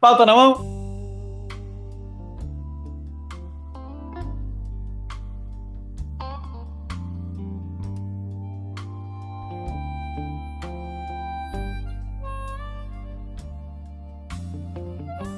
Pauta na mão.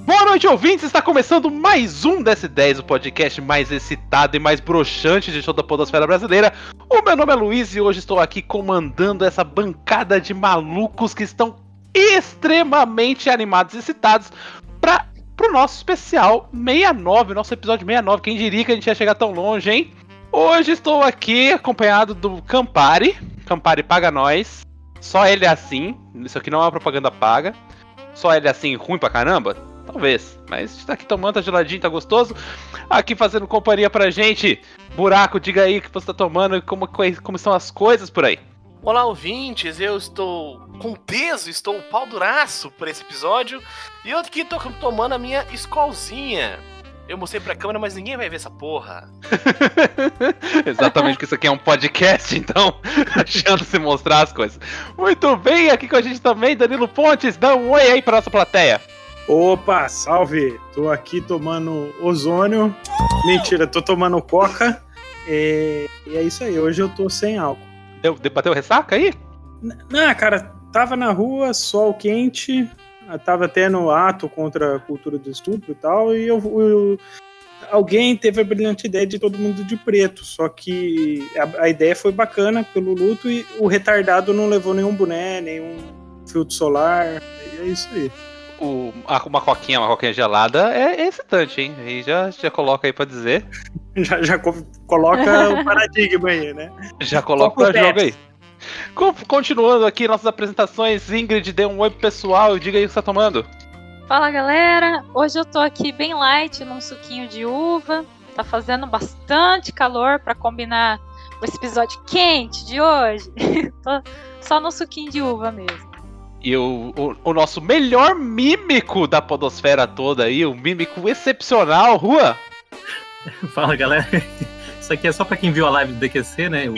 Boa noite, ouvintes! Está começando mais um DS10, o podcast mais excitado e mais broxante de toda a podosfera brasileira. O meu nome é Luiz e hoje estou aqui comandando essa bancada de malucos que estão extremamente animados e excitados para o nosso especial 69, nosso episódio 69. Quem diria que a gente ia chegar tão longe, hein? Hoje estou aqui acompanhado do Campari. Campari paga nós. Só ele é assim. Isso aqui não é uma propaganda paga. Só ele é assim, ruim pra caramba? Talvez. Mas está aqui tomando, tá geladinho, tá gostoso. Aqui fazendo companhia pra gente. Buraco, diga aí o que você tá tomando e como, como são as coisas por aí. Olá, ouvintes, eu estou com peso, estou pau duraço por esse episódio. E eu aqui tô tomando a minha escolzinha. Eu mostrei pra câmera, mas ninguém vai ver essa porra. Exatamente, que isso aqui é um podcast, então, achando se mostrar as coisas. Muito bem, aqui com a gente também, Danilo Pontes, dá um oi aí pra nossa plateia. Opa, salve! Tô aqui tomando ozônio. Mentira, tô tomando coca. E, e é isso aí, hoje eu tô sem álcool. Deu, bateu ressaca aí? Não, cara, tava na rua, sol quente, tava tendo ato contra a cultura do estupro e tal, e eu, eu, alguém teve a brilhante ideia de todo mundo de preto, só que a, a, ideia foi bacana pelo luto e o retardado não levou nenhum boné, nenhum filtro solar, e é isso aí. O, uma coquinha, uma coquinha gelada é, é excitante, hein? Aí já, já coloca aí pra dizer. já, já coloca o paradigma aí, né? Já coloca o jogo aí. Continuando aqui nossas apresentações, Ingrid, dê um oi pro pessoal e diga aí o que você tá tomando. Fala galera, hoje eu tô aqui bem light num suquinho de uva. Tá fazendo bastante calor para combinar com esse episódio quente de hoje. tô só no suquinho de uva mesmo. E o, o, o, nosso melhor mímico da podosfera toda aí, o mímico excepcional, Rua. Fala galera, isso aqui é só para quem viu a live do DQC, né? O,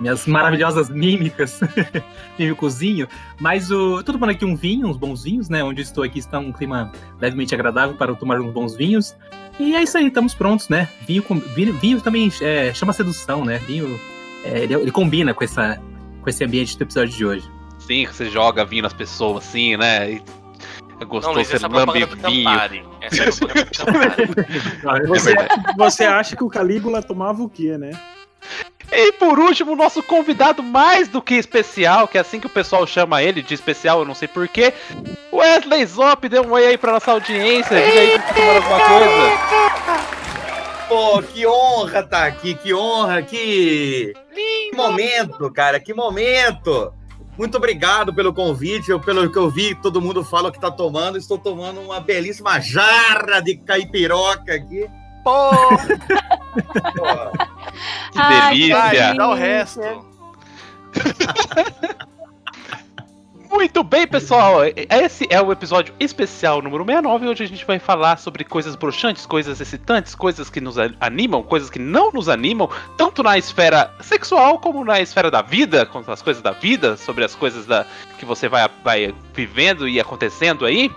minhas maravilhosas mímicas, mímicozinho. Mas o, tô tomando aqui um vinho, uns bons vinhos, né? Onde estou aqui está um clima levemente agradável para tomar uns bons vinhos. E é isso aí, estamos prontos, né? Vinho, vinho, vinho também é, chama sedução, né? Vinho, é, ele, ele combina com, essa, com esse ambiente do episódio de hoje. Sim, você joga vinho nas pessoas, assim, né? E é gostoso, não, você lambe vinho. Essa é você, você acha que o Calígula tomava o quê, né? E por último, o nosso convidado mais do que especial, que é assim que o pessoal chama ele, de especial, eu não sei porquê. Wesley Zop, dê um oi aí pra nossa audiência, diga aí se alguma coisa. Pô, que honra tá aqui, que honra, que... que momento, cara, que momento! Muito obrigado pelo convite. Eu, pelo que eu vi, todo mundo fala que está tomando. Estou tomando uma belíssima jarra de caipiroca aqui. Pô! que delícia! Ai, dá o resto. Muito bem, pessoal. Esse é o episódio especial número 69, onde a gente vai falar sobre coisas broxantes, coisas excitantes, coisas que nos animam, coisas que não nos animam, tanto na esfera sexual como na esfera da vida, com as coisas da vida, sobre as coisas da, que você vai, vai vivendo e acontecendo aí.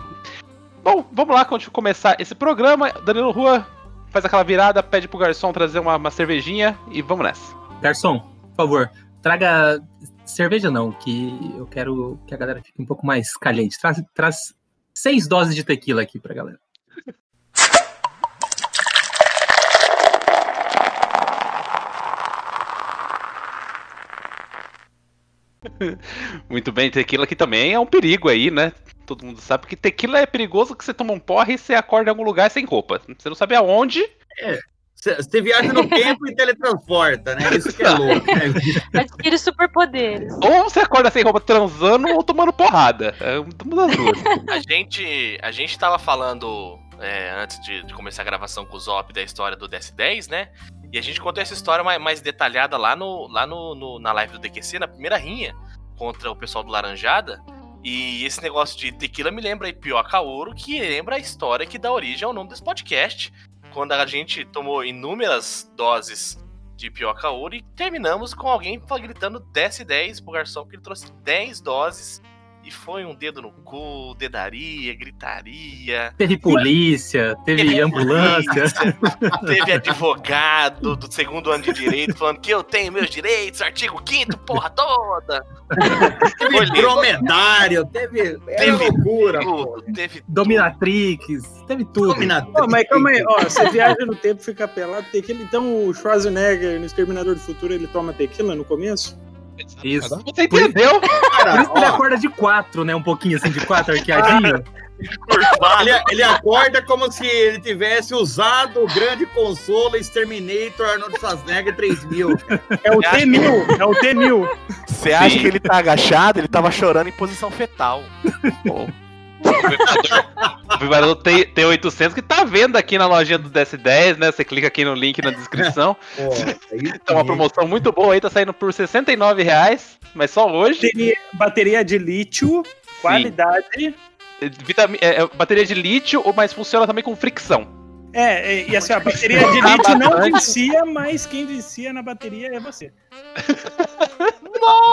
Bom, vamos lá começar esse programa. Danilo Rua faz aquela virada, pede pro garçom trazer uma, uma cervejinha e vamos nessa. Garçom, por favor, traga cerveja não, que eu quero que a galera fique um pouco mais caliente. Traz, traz seis doses de tequila aqui pra galera. Muito bem, tequila aqui também é um perigo aí, né? Todo mundo sabe que tequila é perigoso que você toma um porre e você acorda em algum lugar sem roupa. Você não sabe aonde. É. Você viaja no tempo e teletransporta, né? Isso que é louco. Né? Adquire superpoderes. Ou você acorda sem roupa transando ou tomando porrada. É uma das duas. A gente, a gente tava falando é, antes de, de, começar a gravação com o Zop da história do DS10, né? E a gente contou essa história mais, mais detalhada lá, no, lá no, no, na live do DQC, na primeira rinha, contra o pessoal do Laranjada. E esse negócio de tequila me lembra Ipioca Ouro, que lembra a história que dá origem ao nome desse podcast quando a gente tomou inúmeras doses de pioca ouro e terminamos com alguém gritando desce 10 pro garçom que ele trouxe 10 doses e foi um dedo no cu, dedaria, gritaria. Teve polícia, teve ambulância. Teve advogado do segundo ano de direito falando que eu tenho meus direitos, artigo 5 porra toda. Teve dromedário, teve. É Teve loucura, tudo, pô. teve Dominatrix, teve tudo. Dominatrix. Ó, mas calma aí, ó, você viaja no tempo, fica pelado, tequila. Então o Schwarzenegger no Exterminador do Futuro ele toma tequila no começo? Isso. Você entendeu? Cara, Por isso que ele acorda de quatro, né? Um pouquinho assim de quatro, arqueadinho. ele, ele acorda como se ele tivesse usado o grande consolo Exterminator Arnold Schwarzenegger 3000. É o Eu acho T-1000, é o T-1000. Você acha que ele tá agachado? Ele tava chorando em posição fetal. O vibrador T- T800 que tá vendo aqui na lojinha do DS10, né? Você clica aqui no link na descrição. Pô, aí Tá uma promoção muito boa aí, tá saindo por 69 reais, mas só hoje. Bateria, bateria de lítio, qualidade. Vitami- é, é bateria de lítio, mas funciona também com fricção. É, é, e assim, a bateria de lítio não vicia, mas quem vicia na bateria é você.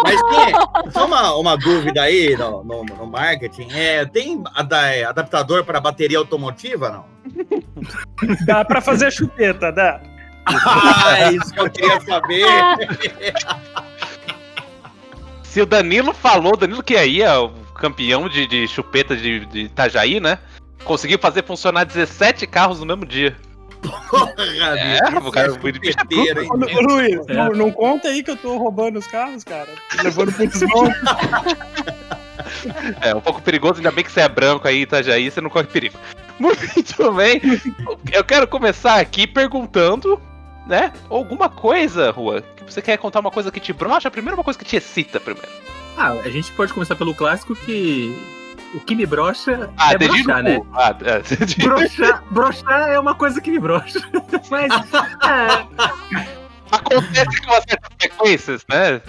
Mas tem só uma, uma dúvida aí no, no, no marketing. É, tem ada- adaptador para bateria automotiva, não? Dá pra fazer a chupeta, dá. Ah, é isso que eu queria saber. Se o Danilo falou, Danilo que aí é o campeão de, de chupeta de, de Itajaí, né? Conseguiu fazer funcionar 17 carros no mesmo dia. Porra, bicho, o cara- é é hein? Ô, Lu- ô, Luiz, É. não, não conta aí que eu tô roubando os carros, cara. Levando pro desmonte. É um pouco perigoso, ainda bem que você é branco aí, Itajaí, você não corre perigo. Muito bem. Eu quero começar aqui perguntando, né? Alguma coisa, Rua, que você quer contar uma coisa que te brocha? Primeiro, uma coisa que te excita primeiro. Ah, a gente pode começar pelo clássico que o que me brocha Ah, é brochar, né? Ah, é, Brochar, brochar é uma coisa que me brocha. Mas, é, Acontece com certas frequências, né?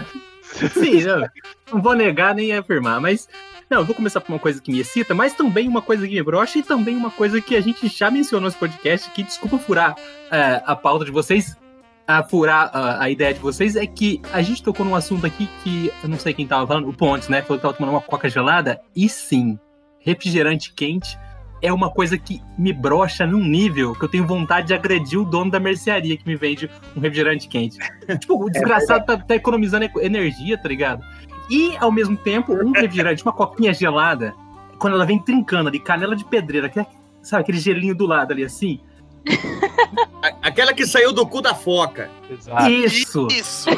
sim, não, não vou negar nem afirmar, mas não, eu vou começar por uma coisa que me excita, mas também uma coisa que me brocha e também uma coisa que a gente já mencionou nesse podcast, que desculpa furar é, a pauta de vocês, a furar a, a ideia de vocês, é que a gente tocou num assunto aqui que eu não sei quem tava falando, o Pontes, né? Falou que tava tomando uma coca gelada, e sim, refrigerante quente é uma coisa que me brocha num nível que eu tenho vontade de agredir o dono da mercearia que me vende um refrigerante quente. tipo, o desgraçado tá, tá economizando eco- energia, tá ligado? E, ao mesmo tempo, um refrigerante, uma coquinha gelada, quando ela vem trincando ali, canela de pedreira, que é, sabe, aquele gelinho do lado ali, assim. Aquela que saiu do cu da foca. Exato. Isso! Isso.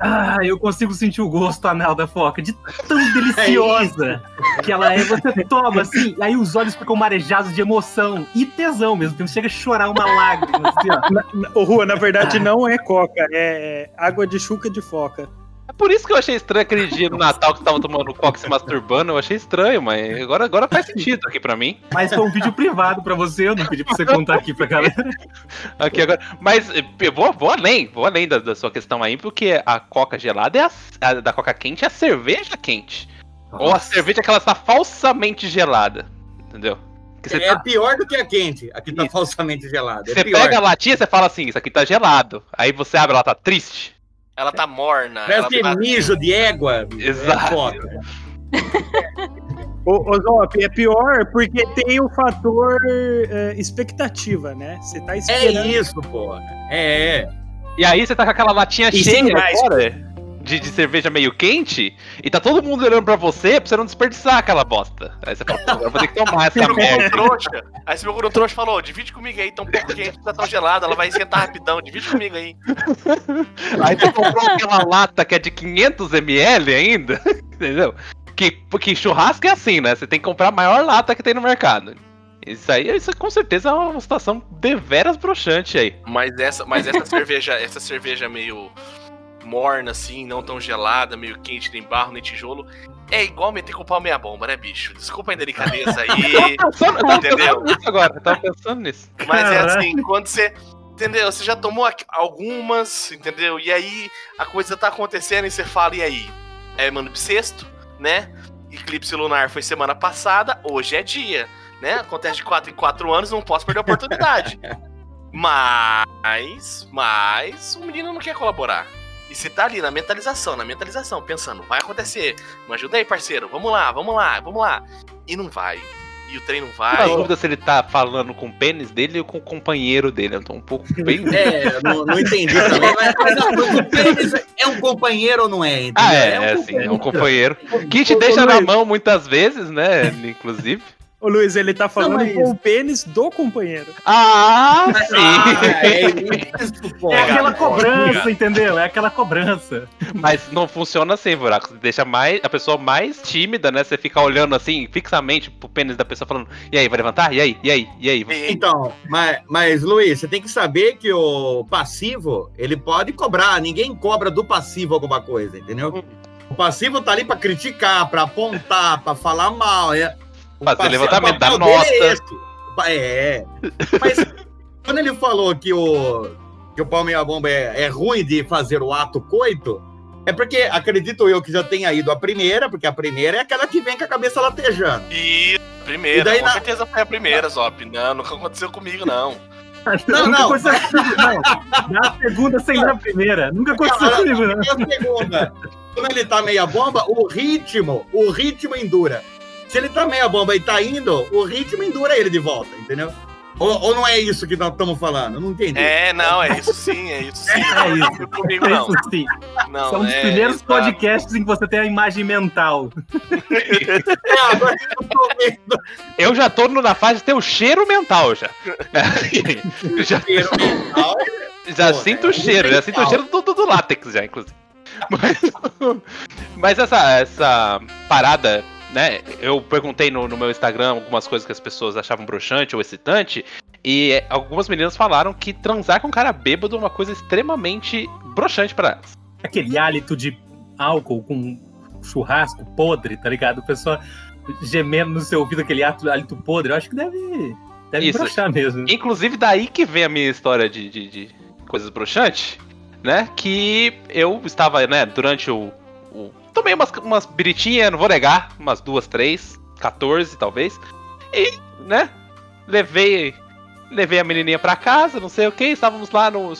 Ah, eu consigo sentir o gosto anal da foca, de tão deliciosa que ela é. Você toma assim, aí os olhos ficam marejados de emoção e tesão mesmo. Então chega a chorar uma lágrima, assim, ó. Ô, Rua, na verdade não é coca, é água de chuca de foca. Por isso que eu achei estranho aquele dia no Natal que você tava tomando coca e se masturbando. Eu achei estranho, mas agora, agora faz sentido aqui pra mim. Mas foi um vídeo privado pra você, eu não pedi pra você contar aqui pra galera. Aqui agora. Mas eu vou, vou além, vou além da, da sua questão aí, porque a coca gelada é a, a da coca quente é a cerveja quente. Ou a cerveja que ela está falsamente gelada. Entendeu? É tá- pior do que a quente, a que tá Isso. falsamente gelada. É você pior. pega a latinha e você fala assim, isso aqui tá gelado. Aí você abre, ela tá triste. Ela tá morna. Ela Parece tá... mijo de égua. bicho. Exato. É. Ô, Zop, é pior porque tem o fator é, expectativa, né? Você tá É esperando. isso, porra. É, é. E aí você tá com aquela latinha E cheia sem gás. agora de, de cerveja meio quente e tá todo mundo olhando pra você pra você não desperdiçar aquela bosta. Aí você fala, "Pô, agora eu vou ter que tomar essa merda. trouxa. Aí você procura um trouxa e falou: divide comigo aí, tá um pouco quente, tá tão gelada, ela vai esquentar rapidão, divide comigo aí. Aí você comprou aquela lata que é de 500ml ainda, entendeu? Que, porque churrasco é assim, né? Você tem que comprar a maior lata que tem no mercado. Isso aí, isso com certeza é uma situação deveras broxante aí. Mas essa, mas essa cerveja, essa cerveja meio morna, assim, não tão gelada, meio quente, nem barro, nem tijolo, é igual meter com o pau meia bomba, né, bicho? Desculpa a indelicadeza aí. Eu tava Entendeu? pensando nisso agora, eu tava pensando nisso. Mas é assim, quando você. Entendeu? Você já tomou algumas, entendeu? E aí a coisa tá acontecendo e você fala, e aí? É mano bissexto, né? Eclipse lunar foi semana passada, hoje é dia, né? Acontece de 4 em 4 anos, não posso perder a oportunidade. Mas. Mas o menino não quer colaborar. E você tá ali na mentalização, na mentalização, pensando, vai acontecer. Me ajuda aí, parceiro. Vamos lá, vamos lá, vamos lá. E não vai. E o trem não vai. dúvida se ele tá falando com o pênis dele ou com o companheiro dele. Eu tô um pouco bem. É, não, não entendi também, mas, mas, não, o pênis é um companheiro ou não é? entendeu? Ah, é, um é, sim, é um companheiro. Que te deixa na mão muitas vezes, né? Inclusive. Ô Luiz, ele tá falando é com o pênis do companheiro. Ah, Ah, sim! é isso, pô. É aquela cobrança, entendeu? É aquela cobrança. Mas não funciona assim, buraco. Você deixa mais, a pessoa mais tímida, né? Você fica olhando assim, fixamente pro pênis da pessoa falando: E aí, vai levantar? E aí? E aí? E aí? E- Então, mas, mas Luiz, você tem que saber que o passivo, ele pode cobrar. Ninguém cobra do passivo alguma coisa, entendeu? O passivo tá ali pra criticar, pra apontar, pra falar mal. É, Fazer levantamento, dar dele nota. É, é. Mas quando ele falou que o, que o pau meia bomba é, é ruim de fazer o ato coito, é porque acredito eu que já tenha ido a primeira, porque a primeira é aquela que vem com a cabeça latejando. E primeira, E daí com na- certeza foi a primeira, Zop. Não, nunca aconteceu comigo, não. Não, não. aconteceu comigo, não. Na segunda sem na primeira. Nunca aconteceu comigo, não. E a segunda, quando ele tá meia bomba, o ritmo, o ritmo endura. Se ele tá meia bomba e tá indo, o ritmo endura ele de volta, entendeu? Ou, ou não é isso que nós estamos falando? Não entendi. É, não, é isso sim, é isso sim. É Não isso. aconteceu comigo, não. Isso sim. não São é, primeiros exato. podcasts em que você tem a imagem mental. É, agora eu tô vendo Eu já tô no- na fase de ter o cheiro mental já. já o cheiro mental. já Pô, sinto é o cheiro, já sinto o cheiro do, do, do látex já, inclusive. Mas, mas essa, essa parada, né? Eu perguntei no, no meu Instagram algumas coisas que as pessoas achavam broxante ou excitante. E é, algumas meninas falaram que transar com um cara bêbado é uma coisa extremamente broxante pra elas. Aquele hálito de álcool com churrasco podre, tá ligado? O pessoal gemendo no seu ouvido aquele hálito podre. Eu acho que deve, deve Isso. broxar mesmo. Inclusive, daí que vem a minha história de, de, de coisas broxantes, né? Que eu estava, né, durante o. o- tomei umas, umas biritinhas, não vou negar, umas duas, três, 14 talvez. E, né, levei. Levei a menininha pra casa, não sei o que, estávamos lá no,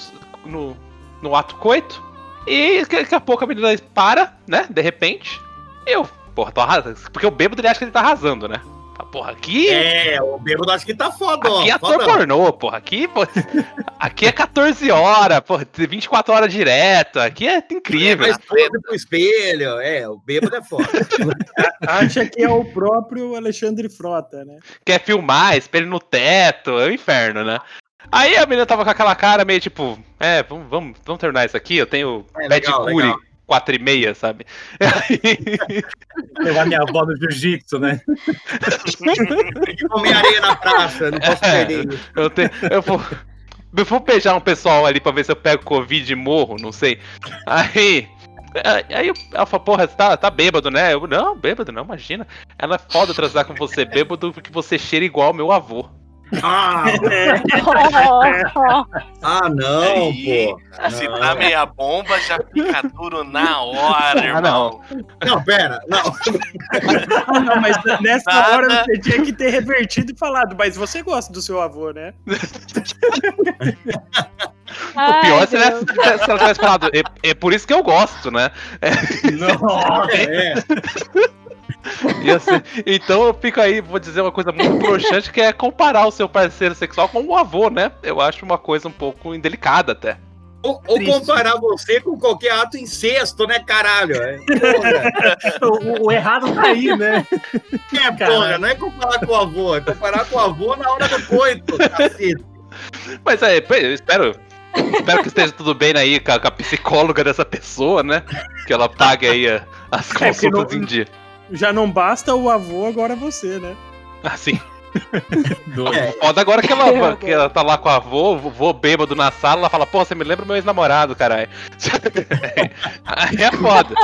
no, no ato coito. E daqui a pouco a menina para, né, de repente. Eu, porra, tô arrasando. Porque o bêbado ele acha que ele tá arrasando, né? Ah, Porra, aqui. É, o bêbado acho que tá foda, Aqui é ator pornô, porra. Aqui, pô, aqui é 14 horas, porra, 24 horas direto. Aqui é incrível. Mas pose pro espelho. É, o bêbado é foda. Acha que é o próprio Alexandre Frota, né? Quer filmar, espelho no teto, é o inferno, né? Aí a menina tava com aquela cara meio tipo, é, vamos, vamos, vamos terminar isso aqui, eu tenho É, pet legal, legal. 4 e meia, sabe? Levar minha avó no jiu-jitsu, né? Tem que comer areia na praça, não posso É. perder. Eu, te, eu vou. Eu vou beijar um pessoal ali pra ver se eu pego Covid e morro, não sei. Aí. Aí ela falou, porra, você tá, tá bêbado, né? Eu, não, bêbado, não, imagina. Ela é foda transar com você bêbado porque você cheira igual ao meu avô. Ah, ah, não, Aí, pô. Se Não. tá meia bomba, já fica duro na hora, irmão. Não, pera, não. Ah, não, mas nessa Nada. hora você tinha que ter revertido e falado, mas você gosta do seu avô, né? O pior é se ela, se ela tivesse falado, é, é por isso que eu gosto, né? Nossa! É, Ser- Então eu fico aí, vou dizer uma coisa muito broxante, que é comparar o seu parceiro sexual com o avô, né? Eu acho uma coisa um pouco indelicada até. ou, ou comparar você com qualquer ato incesto, né, caralho? É. O, o errado tá aí, né? É, porra, não é comparar com o avô, é comparar com o avô na hora do coito, cacete. Mas é, pô, eu espero. Espero que esteja tudo bem aí com a, com a psicóloga dessa pessoa, né? Que ela pague aí a- as porque consultas não- em dia. Já não basta o avô, agora você, né? Assim. Do- É, Foda agora que ela, Meu que ela tá lá com a avô, o vô bêbado na sala, ela fala, pô, você me lembra meu ex-namorado, caralho. aí é foda.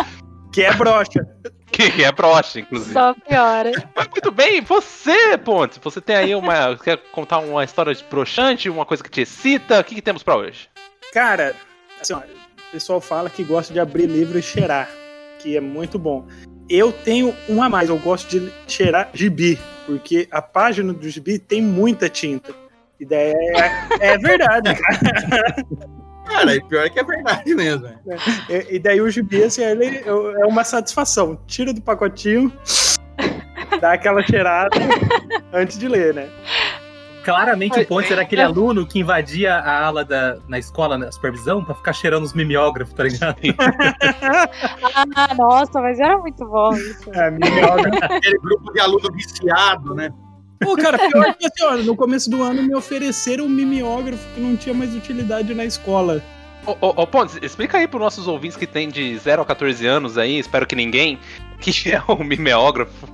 Que é brocha. Que, que é broxa, inclusive. Só piora. Mas muito bem, você, Ponte, você tem aí uma. Quer contar uma história de broxante, uma coisa que te excita? O que, que temos pra hoje? Cara, assim, ó, o pessoal fala que gosta de abrir livro e cheirar, que é muito bom. Eu tenho um a mais, eu gosto de cheirar gibi, porque a página do gibi tem muita tinta. E daí é, é verdade, cara. Cara, e pior que é verdade mesmo. né? E, e daí o gibi, assim, ele é uma satisfação. Tira do pacotinho, dá aquela cheirada antes de ler, né? Claramente o Pontes era aquele aluno que invadia a ala da, na escola, na supervisão, pra ficar cheirando os mimeógrafos, tá ligado? Ah, nossa, mas era muito bom isso. É, mimeógrafo. Aquele grupo de aluno viciado, né? Pô, cara, pior que assim, ó, no começo do ano me ofereceram um mimeógrafo que não tinha mais utilidade na escola. Ô, ô, ô, Pontes, explica aí pros nossos ouvintes que tem de 0 a 14 anos aí, espero que ninguém, que é o mimeógrafo.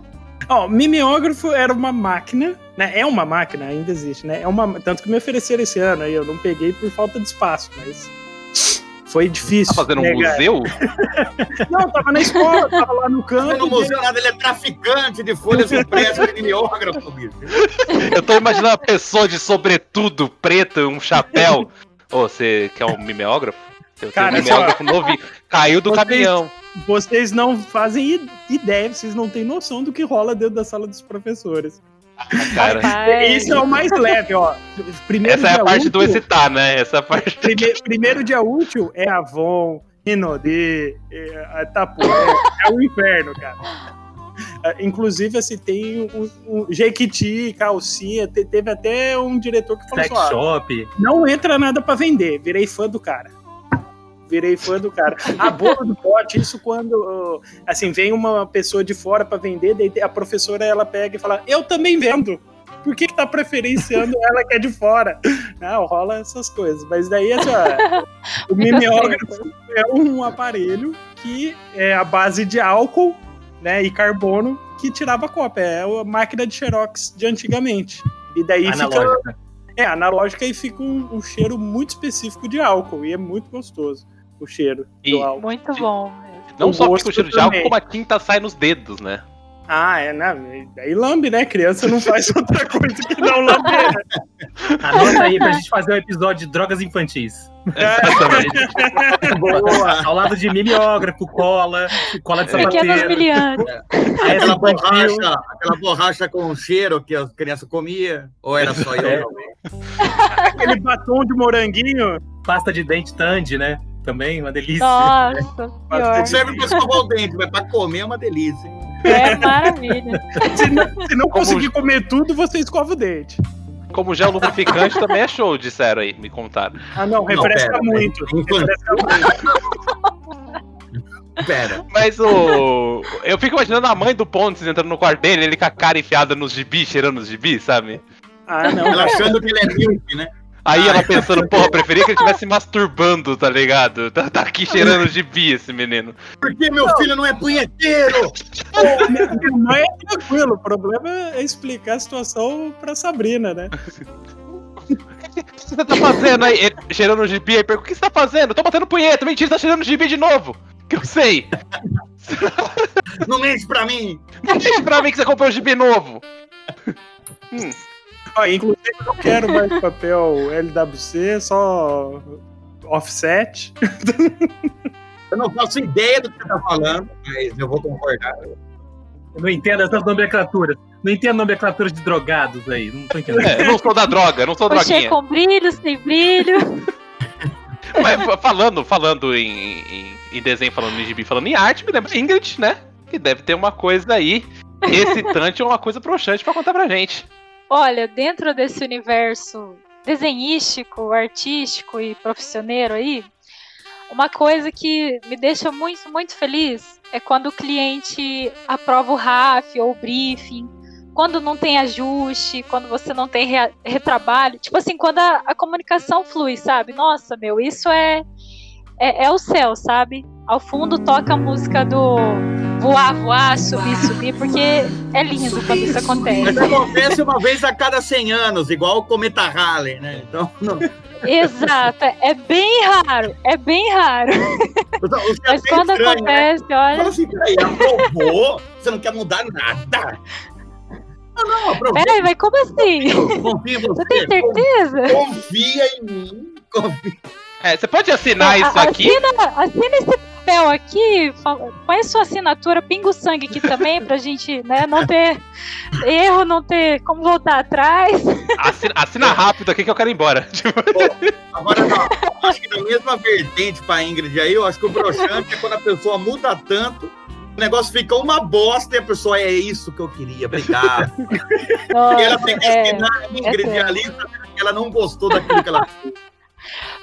Ó, mimeógrafo era uma máquina, né? É uma máquina, ainda existe, né? É uma, tanto que me ofereceram esse ano aí, eu não peguei por falta de espaço, mas foi difícil. Tá fazendo um museu? Não, tava na escola, tava lá no campo. é no museu nada, ele é traficante de folhas impressas de mimeógrafo, bicho. Eu tô imaginando uma pessoa de sobretudo preto, um chapéu. Ô, você quer um mimeógrafo? Eu tenho Cara, um mimeógrafo novinho. Caiu do Vocês- caminhão. Vocês não fazem ideia, vocês não têm noção do que rola dentro da sala dos professores. Cara, Rapaz, Isso é o mais leve, ó. Primeiro essa é a parte do útil- excitar, né? Essa é parte. Prime- primeiro dia útil é Avon, Rinodê, é, a Tapué, é o inferno, cara. Ah, Inclusive, assim, tem um, um Jequiti, calcinha, te- teve até um diretor que falou Sex assim, ó, shop. não entra nada pra vender, virei fã do cara. Virei fã do cara. A boca do pote, isso quando, assim, vem uma pessoa de fora pra vender, daí a professora, ela pega e fala, eu também vendo. Por que, que tá preferenciando ela que é de fora? Não, rola essas coisas. Mas daí, assim, ó, o mimeógrafo é um aparelho que é a base de álcool né, e carbono que tirava cópia. É a máquina de xerox de antigamente. E daí fica Analógica. é, analógica e fica um, um cheiro muito específico de álcool. E é muito gostoso o cheiro E- do álcool. muito bom mesmo. Não O só fica o cheiro de álcool, também. como a tinta sai nos dedos, né? Ah, é, né? Daí lambe, né? Criança não faz outra coisa que não lamber. né? Anota aí pra gente fazer um episódio de drogas infantis. Exatamente. Boa. Ao lado de mimeógrafo, cola, cola de Pequenos sapateiro. milianos. Aí essa Aquela borracha, aquela borracha com cheiro que as crianças comiam. Ou era só eu? Aquele batom de moranguinho. pasta de dente Tandy, né? Também, uma delícia. Nossa, pior. Serve pra escovar o dente, mas pra comer é uma delícia. hein? É maravilha. Se não, se não Como- conseguir comer tudo, você escova o dente. Como gel lubrificante também é show, disseram aí, me contaram. Ah, não, refresca muito. pera. Refresca muito. Pera. Mas o. Eu fico imaginando a mãe do Pontes entrando no quarto dele, ele com a cara enfiada nos gibis, cheirando os gibis, sabe? Ah, não. Ela achando que ele é milk, né? Aí ela pensando, porra, preferia que ele estivesse masturbando, tá ligado? Tá, tá aqui cheirando gibi esse menino. Por que meu filho não é punheteiro? Minha, minha mãe é tranquilo. O problema é explicar a situação pra Sabrina, né? O que você tá fazendo aí? Ele cheirando gibi, aí pergunta, o que você tá fazendo? Tô batendo punheta, mentira, você tá cheirando gibi de novo. Que eu sei. Não mente pra mim. Não deixa pra mim que você comprou um gibi novo. Hum, Ó, inclusive, eu não quero mais papel LWC, só offset. Eu não faço ideia do que você tá falando, mas eu vou concordar. Eu não entendo essas nomenclaturas. Não entendo nomenclaturas de drogados aí. Não tô entendendo. é, eu não sou da droga, eu não sou Crochê droguinha. com brilho, sem brilho. Mas fa- falando, falando em, em, em desenho, falando em gibi, falando em arte, me lembra Ingrid, né? Que deve ter uma coisa aí excitante ou uma coisa broxante pra contar pra gente. Olha, dentro desse universo desenhístico, artístico e profissioneiro aí, uma coisa que me deixa muito, muito feliz é quando o cliente aprova o RAF ou o briefing, quando não tem ajuste, quando você não tem rea- retrabalho. Tipo assim, quando a, a comunicação flui, sabe? Nossa, meu, isso é, é, é o céu, sabe? Ao fundo toca a música do voar, voar, subir, subir, porque é lindo quando isso acontece. Mas acontece uma vez a cada 100 anos, igual o cometa Halley, né? Então, não. Exato, é bem raro, é bem raro. É Mas quando estranho, né? acontece, Fala olha. assim, peraí, aprovou? Você não quer mudar nada? Não, não, aprovou. Peraí, mas como assim? Confia em você. Você tem certeza? Confia em mim. Confia. É, você pode assinar isso aqui? Assina, assina esse papel aqui, põe sua assinatura, pinga o sangue aqui também, pra gente né, não ter erro, não ter como voltar atrás. Assina, assina rápido aqui que eu quero ir embora. Tipo, Agora, não, acho que na mesma vertente pra Ingrid aí, eu acho que o broxante é quando a pessoa muda tanto, o negócio fica uma bosta e a pessoa é isso que eu queria, obrigado. e ela Nossa, tem que é. assinar a Ingrid sério. ali, ela não gostou daquilo que ela fez.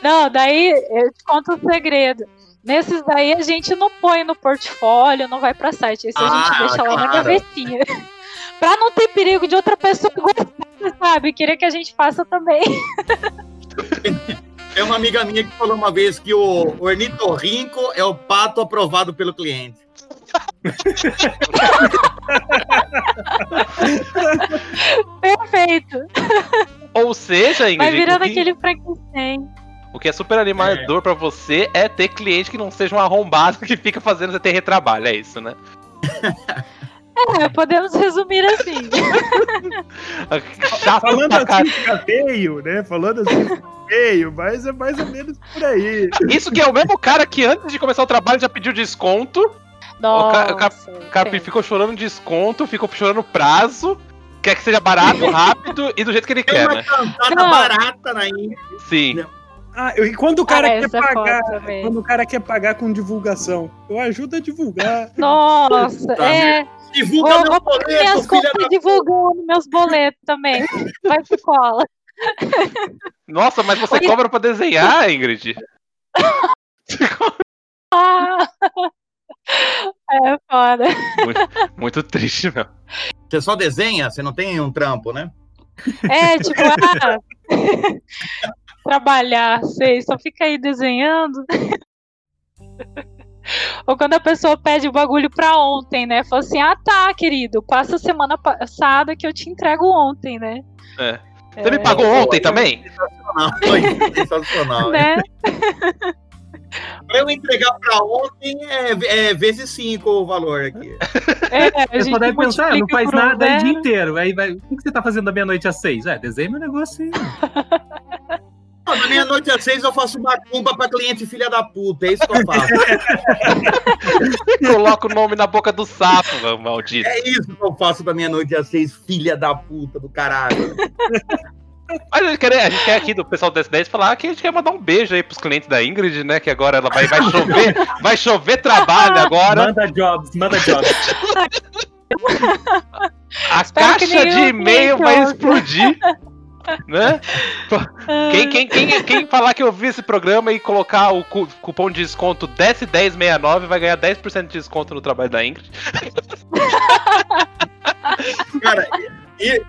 Não, daí eu te conto um segredo. Nesses daí a gente não põe no portfólio, não vai pra site. Esse a gente Ah, deixa lá na claro. gavetinha. pra não ter perigo de outra pessoa gostar, sabe? Queria que a gente faça também. É uma amiga minha que falou uma vez que o ornitorrinco é o pato aprovado pelo cliente. Perfeito. Ou seja, Ingrid, Vai virando aquele Frankenstein. O que é super animador pra você é ter cliente que não seja um arrombado que fica fazendo você ter retrabalho, é isso, né? É, podemos resumir assim. Chato Falando pra assim fica feio, né? Falando assim fica feio, mas é mais ou menos por aí. Isso que é o mesmo cara que antes de começar o trabalho já pediu desconto. Nossa. O ca- O cara é. ficou chorando desconto, ficou chorando prazo, quer que seja barato, rápido e do jeito que ele Tem quer, uma né? cantada Não. barata na. Sim. Ah, e quando o cara Ah, quer é pagar, quando o cara quer pagar com divulgação, eu ajudo a divulgar. Nossa, Tá é. Divulga Vou, meu vou pôr boleto, minhas da... divulgando meus boletos também. Vai pro cola. Nossa, mas você Oi. cobra pra desenhar, Ingrid? Ah! É foda. Muito triste, meu. Você só desenha? Você não tem um trampo, né? É, tipo, ah, trabalhar, sei, só fica aí desenhando. Ou quando a pessoa pede o bagulho pra ontem, né? Fala assim, ah tá, querido, passa semana passada que eu te entrego ontem, né? É. Você me pagou ontem também? Sensacional, foi sensacional. Né? Pra eu entregar pra ontem é, é vezes 5 o valor aqui. É, a Você pode pensar, não faz nada né? o dia inteiro. Aí vai, o que que você tá fazendo da meia-noite às seis? É, desenha meu negócio aí. Da meia-noite às seis eu faço macumba pra cliente filha da puta. É isso que eu faço. Coloca o nome na boca do sapo, maldito. É isso que eu faço da meia-noite às seis, filha da puta do caralho. Mas a gente, quer, a gente quer aqui do pessoal do S10 falar que a gente quer mandar um beijo aí pros clientes da Ingrid, né? Que agora ela vai, vai chover, vai chover trabalho agora. Manda jobs, manda jobs. A Espero caixa de e-mail vai explodir. Né? Quem, quem, quem, quem falar que eu vi esse programa e colocar o cu- cupom de desconto DS1069 vai ganhar 10% de desconto no trabalho da Ingrid. Cara, e-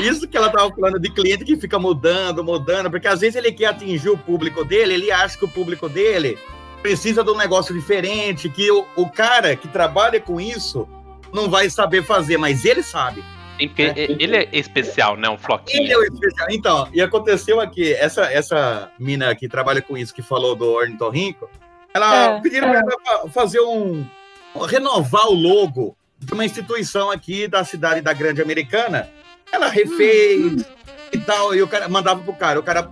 isso que ela tava falando de cliente que fica mudando, mudando, porque às vezes ele quer atingir o público dele, ele acha que o público dele precisa de um negócio diferente, que o, o cara que trabalha com isso não vai saber fazer, mas ele sabe. Sim, porque ele é especial, né? Um Ele floquinho. é o especial. Então, e aconteceu aqui, essa, essa mina que trabalha com isso, que falou do ornitorrinco, ela É, pediram pra ela fa- fazer um. renovar o logo de uma instituição aqui da cidade da Grande Americana. Ela refez e tal, e o cara mandava pro cara. O cara,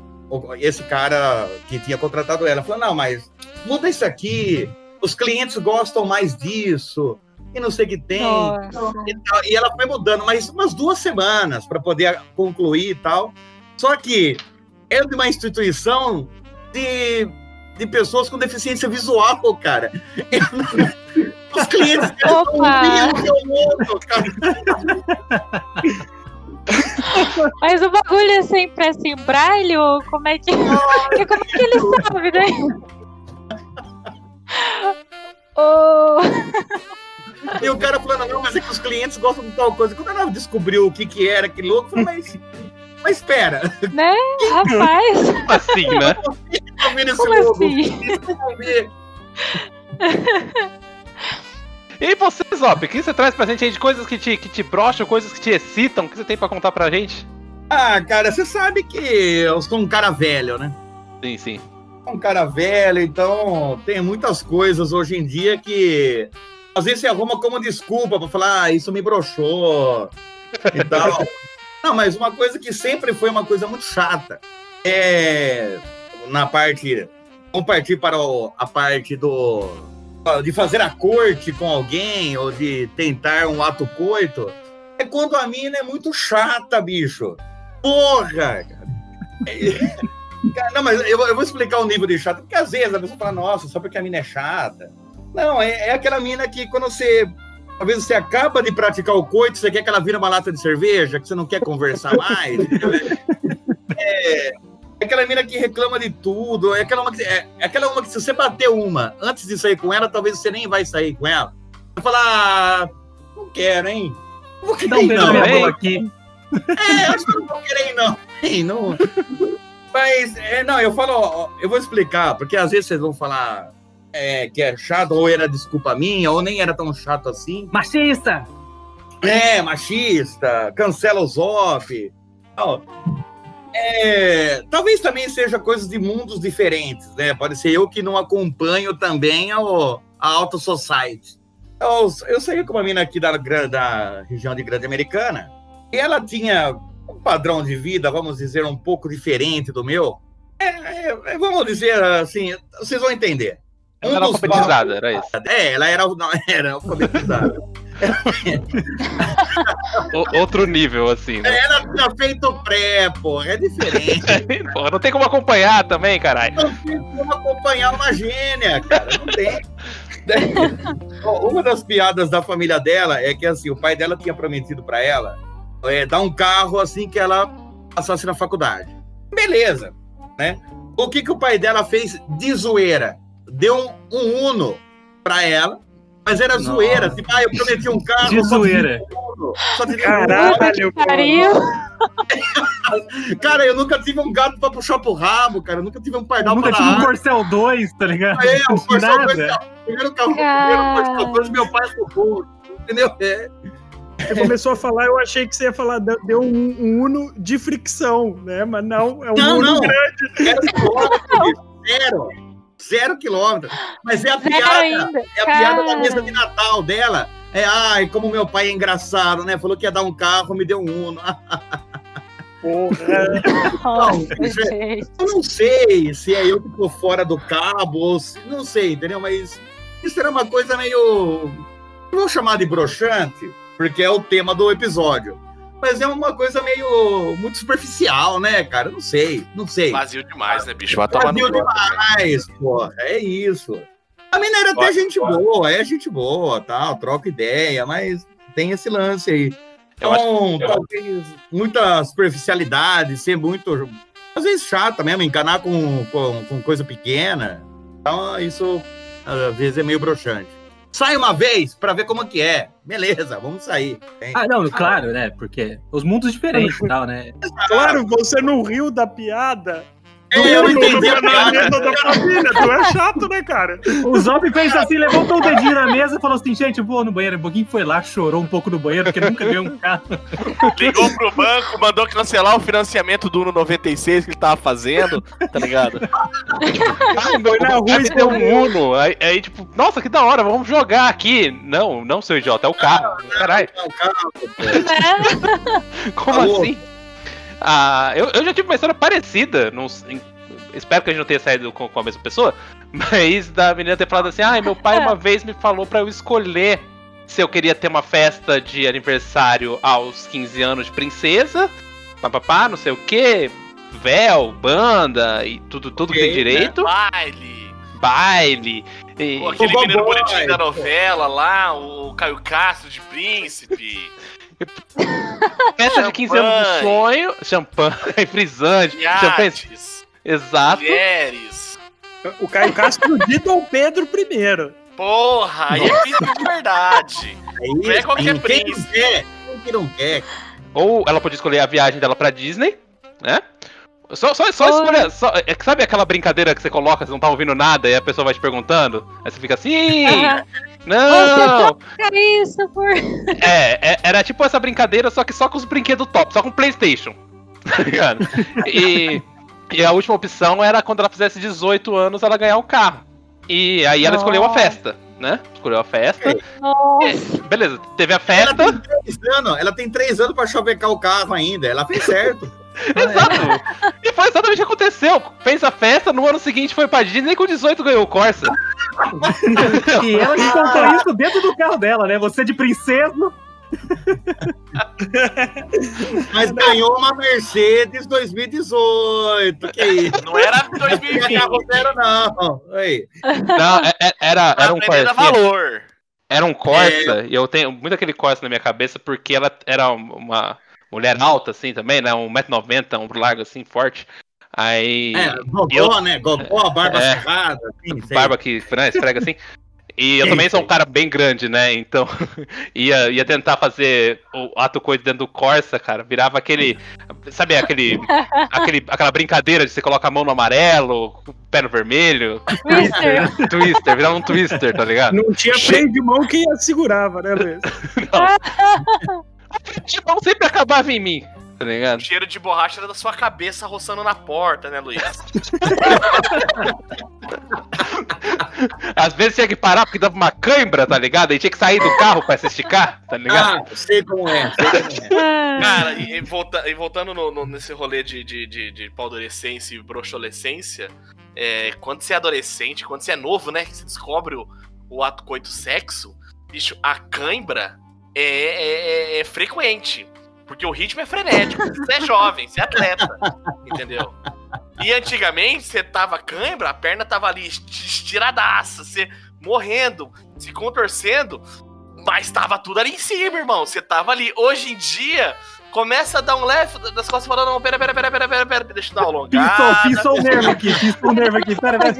esse cara que tinha contratado ela, falou: não, mas muda isso aqui, os clientes gostam mais disso, e não sei o que tem. E. E ela foi mudando, mas umas duas semanas para poder concluir e tal. Só que é de uma instituição de, de pessoas com deficiência visual, cara. Os clientes estão ouvindo logo, cara. Mas o bagulho é sempre assim, braille ou como é que. que- como é que ele sabe, né? Oh, E o cara falando, não, mas é que os clientes gostam de tal coisa. Quando ela descobriu o que, que era aquele logo, eu falei, mas, mas espera, né? Rapaz, Como assim, né? como assim? E você, Zop, o que você traz pra gente aí de coisas que te, que te brocham, coisas que te excitam? O que você tem pra contar pra gente? Ah, cara, você sabe que eu sou um cara velho, né? Sim, sim. um cara velho, então tem muitas coisas hoje em dia que às vezes você arruma como desculpa para falar, ah, isso me broxou e tal. Não, mas uma coisa que sempre foi uma coisa muito chata é na parte. Vamos partir para o- a parte do de fazer a corte com alguém ou de tentar um ato coito é quando a mina é muito chata, bicho. Porra! Cara, Não, mas eu, eu vou explicar o nível de chato, porque às vezes a pessoa fala, nossa, só porque a mina é chata. Não, é, é aquela mina que quando você. Vezes você acaba de praticar o coito, você quer que ela vira uma lata de cerveja, que você não quer conversar mais. É, é aquela mina que reclama de tudo. É aquela, uma que, é, é aquela uma que se você bater uma antes de sair com ela, talvez você nem vai sair com ela. Vai falar, ah, não quero, hein? Não vou querer, não. hein? boca aqui. É, acho que eu não vou querer, não. Hein, não. Mas, é, não, eu falo, ó, eu vou explicar, porque às vezes vocês vão falar é, que é chato, ou era desculpa minha, ou nem era tão chato assim. Machista! É, machista, cancela os off. É, talvez também seja coisas de mundos diferentes, né? Pode ser eu que não acompanho também ao, a Alta Society. Eu, eu saí com uma mina aqui da, da região de Grande Americana e ela tinha um padrão de vida, vamos dizer, um pouco diferente do meu. É, é, vamos dizer assim, vocês vão entender. Ela era alfabetizada, era isso. É, ela era, não, era alfabetizada. O- outro nível, assim, né? Ela tinha feito pré, porra, é diferente. Porra, não tem como acompanhar também, caralho. Não tem como acompanhar uma gênia, cara, não tem. Uma das piadas da família dela é que assim, o pai dela tinha prometido pra ela é, dar um carro assim que ela passasse na faculdade. Beleza, né? O que, que o pai dela fez de zoeira? Deu um, um Uno pra ela, mas era Nossa. zoeira. Tipo, ah, eu prometi um carro. De zoeira. um Só te um Caralho. Cara, eu nunca tive um gato pra puxar pro rabo, cara. Eu nunca tive um pardal Nunca pra tive um Corcel 2, tá ligado? É, o Corcel Nada. 2, primeiro carro, primeiro Corcel 2, meu pai roubou. Entendeu? É. Você começou a falar, eu achei que você ia falar, deu um, um Uno de fricção, né? Mas não, é um Não, Uno não. grande. Bicho. Zero. Zero quilômetro. Mas é a Zero piada. ainda. É a piada da Cara. mesa de Natal dela. É, ai, como meu pai é engraçado, né? Falou que ia dar um carro, me deu um Uno. Porra. Nossa, Não, gente. Eu não sei se é eu que tô fora do cabo ou se. Não sei, entendeu? Mas isso era uma coisa meio. Não vou chamar de broxante, porque é o tema do episódio. Mas é uma coisa meio. muito superficial, né, cara? Não sei, não sei. Vazio demais, né, bicho? Vai tomar no Vazio cu. Mas, porra, é isso. A mina era até Pode, gente pode. boa, é gente boa, tal, troca ideia, mas tem esse lance aí. Acho- Então, eu- talvez muita superficialidade, ser muito. Às vezes chata mesmo, encanar com, com, com coisa pequena. Então, isso às vezes é meio broxante. Sai uma vez pra ver como que é. Beleza, vamos sair. Tem- Ah, não, claro, né? Porque os mundos diferentes e tal, né? Claro, você não riu da piada. É, eu não entendi a piada. mesa da família. Tu é chato, né, cara? O Zop fez assim, levantou o dedinho na mesa e falou assim: gente, vou no banheiro. Um pouquinho foi lá, chorou um pouco no banheiro, porque nunca deu um carro. Ligou pro banco, mandou cancelar o financiamento do Uno 96 que ele tava fazendo, tá ligado? Foi na rua e deu um Uno, aí, aí, tipo, nossa, que da hora, vamos jogar aqui. Não, não, seu idiota, é o carro. Caralho, Não, calma, pô. como Alô? assim? Ah, eu, eu já tive uma história parecida, não, em- espero que a gente não tenha saído com, com a mesma pessoa, mas da menina ter falado assim, ai, meu pai uma vez me falou pra eu escolher se eu queria ter uma festa de aniversário aos 15 anos de princesa, papapá, não sei o que, véu, banda e tudo, tudo que tem Ok, né? direito, Baile. baile. E... Pô, aquele Ô, menino bonitinho da novela lá, o Caio Castro de Príncipe. Festa de 15 anos do sonho, champanhe, frisante, champanhe, exato. Mulheres. O Caio Castro de Dom Pedro I. Porra, aí é príncipe de verdade. É Não é qualquer Quem príncipe. quer, quem não quer. Ou ela pode escolher a viagem dela pra Disney, né? Só, só, só escolher. Só, é sabe aquela brincadeira que você coloca, você não tá ouvindo nada e a pessoa vai te perguntando? Aí você fica assim. Não! Cara, isso, por. É, é- era tipo essa brincadeira, só que só com os brinquedos top, só com PlayStation. Tá ligado? E, e a última opção era quando ela fizesse 18 anos ela ganhar um carro. E aí ela escolheu a Nossa. festa, né? Escolheu a festa. Nossa. Beleza, teve a Ela festa. tem três anos, ela tem três anos pra chavecar o carro ainda. Ela fez certo. Exato. E foi exatamente o que aconteceu. Fez a festa, no ano seguinte foi pra Disney e com 18 ganhou o Corsa. E ela que contou isso dentro do carro dela, né? Você de princesa. Mas ganhou uma Mercedes 2018. Que isso? Não era Não é 2020. carro zero, não. Aí. Não, é- é- era, era um Corsa. valor. Era um Corsa, e eu tenho muito aquele Corsa na minha cabeça porque ela era uma mulher alta, assim, também, né? 1,90m, um largo, assim, forte. Aí. É, Gogó, né? Gogó, barba É. cerrada. Assim, sei. barba que né, esfrega assim. E eu também sou um cara bem grande, né? Então ia, ia tentar fazer o ato coito dentro do Corsa, cara. Virava aquele. Sabe aquele, aquele. aquela brincadeira de você coloca a mão no amarelo, o pé no vermelho? Twister. Twister, virava um twister, tá ligado? Não tinha freio de mão que segurava, né, Luiz? De mão sempre acabava em mim, tá ligado? O cheiro de borracha era da sua cabeça roçando na porta, né, Luiz? Às vezes tinha que parar porque dava uma cãibra, tá ligado? Aí tinha que sair do carro pra se esticar, tá ligado? Ah, sei como é. Sei como é. Cara, e, e volta- e voltando no- no- nesse rolê de, de, de, de paudorescência e broxolescência, é, quando você é adolescente, quando você é novo, né, que você descobre o, o ato coito sexo, bicho, a cãibra é, é- é- é frequente. Porque o ritmo é frenético. Você é jovem, você é atleta. Entendeu? E antigamente, você tava cãibra, a perna tava ali esti- estiradaça, você morrendo, se contorcendo, mas tava tudo ali em cima, irmão. Você tava ali. Hoje em dia, começa a dar um leve das costas falando, não, pera, pera, pera, pera, pera, pera, deixa eu dar uma alongada. pisou o nervo aqui, pisou o nervo aqui. Pera, pera.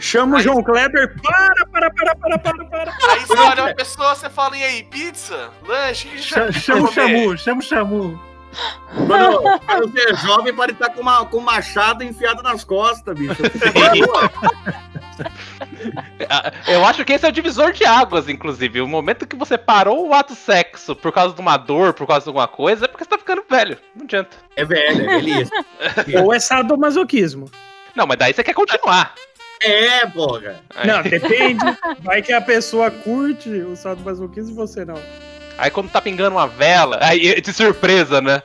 Chama o João Kleber. Para, para, para, para, para, para. Aí você olha uma pessoa, você fala, e aí, pizza? Lanche? Que Chama, o vai comer?" Chamu, chama o Chamu. Quando, quando você é jovem, pode estar com, uma, com um machado enfiado nas costas, bicho. Eu acho que esse é o divisor de águas, inclusive. O momento que você parou o ato sexo por causa de uma dor, por causa de alguma coisa, é porque você tá ficando velho. Não adianta. É velho, é velhice. Ou é sadomasoquismo. Não, mas daí você quer continuar. É, porra. Aí, Não, depende. Vai que a pessoa curte o sadomasoquismo e você não. aí quando tá pingando uma vela, aí de surpresa, né?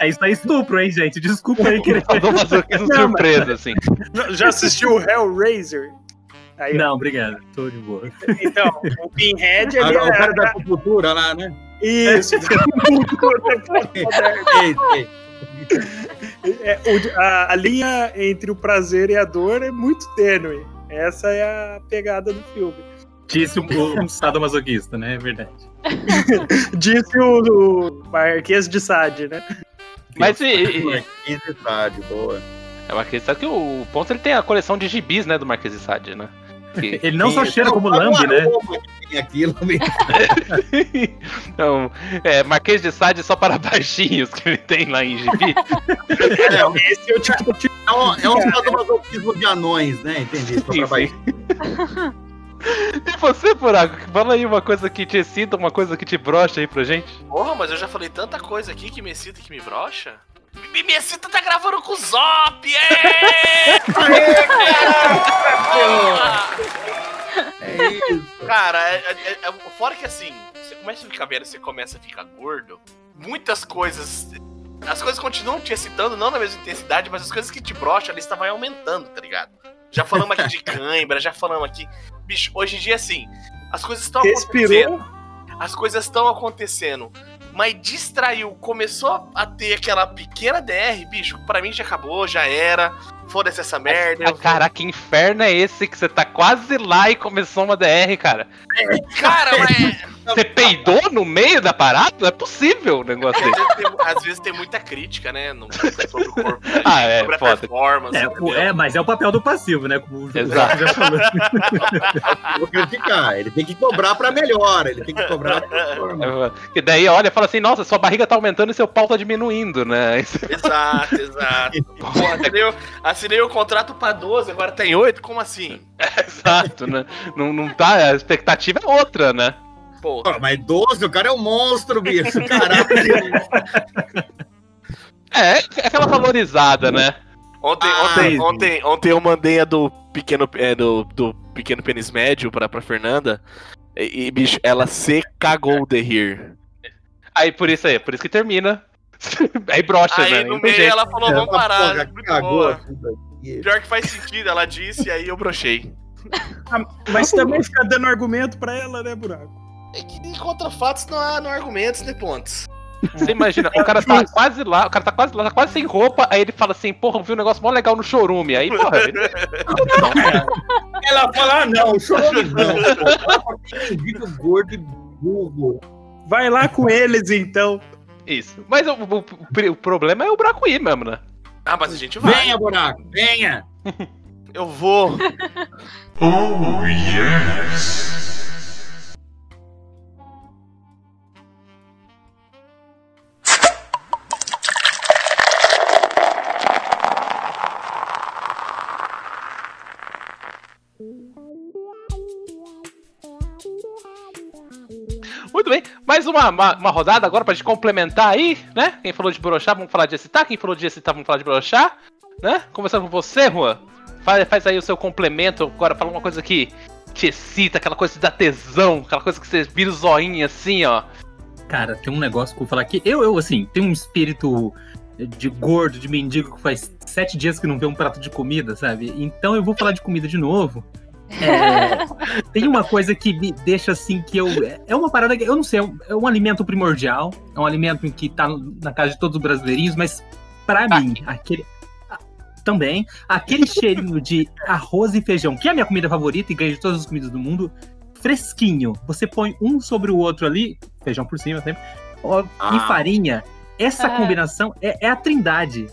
É isso aí, estupro, hein, gente? Desculpa aí, querer. Mandou masoquismo Não, surpresa, assim. Já assistiu o Hellraiser? Aí. Não, obrigado. Tô de boa. Então, o Pinhead ali Ah, o cara é... da cultura lá, né? Isso. Sei. É, o- a, a linha entre o prazer e a dor é muito tênue. Essa é a pegada do filme. Disse um, um sadomasoquista, né? É verdade. Disse o, o Marquês de Sade, né? Mas e, e- Marquês de Sade, boa. é uma questão que o ponto ele tem a coleção de gibis, né, do Marquês de Sade, né? Que- Ele não só cheira não, como lambe, o né? aroma que Tem aquilo mesmo. Então, é, Marquês de Sade só para baixinhos que ele tem lá em gibi. É, Esse é o tipo de é um, é um de anões, né? Entendi. Só baixo. sim. E você, Buraco, fala aí uma coisa que te excita, uma coisa que te brocha aí pra gente. Porra, mas eu já falei tanta coisa aqui que me excita e que me brocha. Me, me excita tá gravando com o Zop! É! É isso. Cara, é, é- é- fora que assim, você começa a ficar velho, você começa a ficar gordo, muitas coisas. As coisas continuam te excitando, não na mesma intensidade, mas as coisas que te brocham, a lista vai aumentando, tá ligado? Já falamos aqui de cãibra, já falamos aqui. Bicho, hoje em dia, assim, as coisas estão acontecendo. As coisas estão acontecendo. Mas distraiu, começou a ter aquela pequena DR, bicho, pra mim já acabou, já era. Foda-se essa merda. Ah, vou- Caraca, que inferno é esse que você tá quase lá e começou uma DR, cara? Cara, mas. Você peidou no meio da parada? Não é possível o negócio Às desse. vezes, tem, às vezes tem muita crítica, né? No, sobre o corpo. da Ah, é, sobre a foda. performance. É, entendeu? o- é, mas é o papel do passivo, né? Como o Exato. já falou. Vou criticar. Ele tem que cobrar pra melhor. Ele tem que cobrar pra forma. E daí olha e fala assim, nossa, sua barriga tá aumentando e seu pau tá diminuindo, né? Exato, exato. Pô, assinei, assinei o contrato pra 12, agora tem 8? Como assim? Exato, né? Não, não tá, a expectativa é outra, né? Pô, Pô, Mas 12, o cara é um monstro, bicho. Caralho. É, é aquela valorizada, né? ontem, Ah, ontem, sim. ontem, ontem eu mandei a do pequeno, é, do, do pequeno pênis médio pra, pra Fernanda. E, e, bicho, ela se cagou de rir. Aí por isso aí, por isso que termina. Aí brocha, Aí né? no meio jeito. ela falou, vamos Essa parar. porra muito cagou boa. aqui. Pior que faz sentido, ela disse e aí eu brochei. Ah, Mas também fica dando argumento pra ela, né, buraco? É que contra fatos não há, não há argumentos, né, pontos? Você imagina, o cara tá quase lá, o cara tá quase lá, tá quase sem roupa, aí ele fala assim, porra, eu vi um negócio mó legal no chorume. Aí, porra, ele... Ela fala, ah, não, chorou não. Um vídeo gordo e burro. Vai lá com eles, então. Isso. Mas o, o- o problema é o Bracuí mesmo, né? Ah, mas a gente vai. Venha, buraco, venha. Eu vou. Muito uma, uma, uma rodada agora pra gente complementar aí, né? Quem falou de brochar, vamos falar de excitar. Quem falou de excitar, vamos falar de brochar, né? Começando com você, Juan. Faz, faz aí o seu complemento. Agora fala uma coisa que te excita, aquela coisa que dá tesão, aquela coisa que você vira o zoinho assim, ó. Cara, tem um negócio que eu vou falar aqui. Eu, eu, assim, tenho um espírito de gordo, de mendigo, que faz sete dias que não vê um prato de comida, sabe? Então eu vou falar de comida de novo. É, tem uma coisa que me deixa assim que eu. É uma parada que eu não sei, é um, é um alimento primordial, é um alimento que tá na casa de todos os brasileirinhos, mas pra mim, aquele. ah, Também, aquele cheirinho de arroz e feijão, que é a minha comida favorita e ganha de todas as comidas do mundo, fresquinho. Você põe um sobre o outro ali, feijão por cima sempre, ó, Ah. e farinha. Essa Ah. combinação é, é a trindade.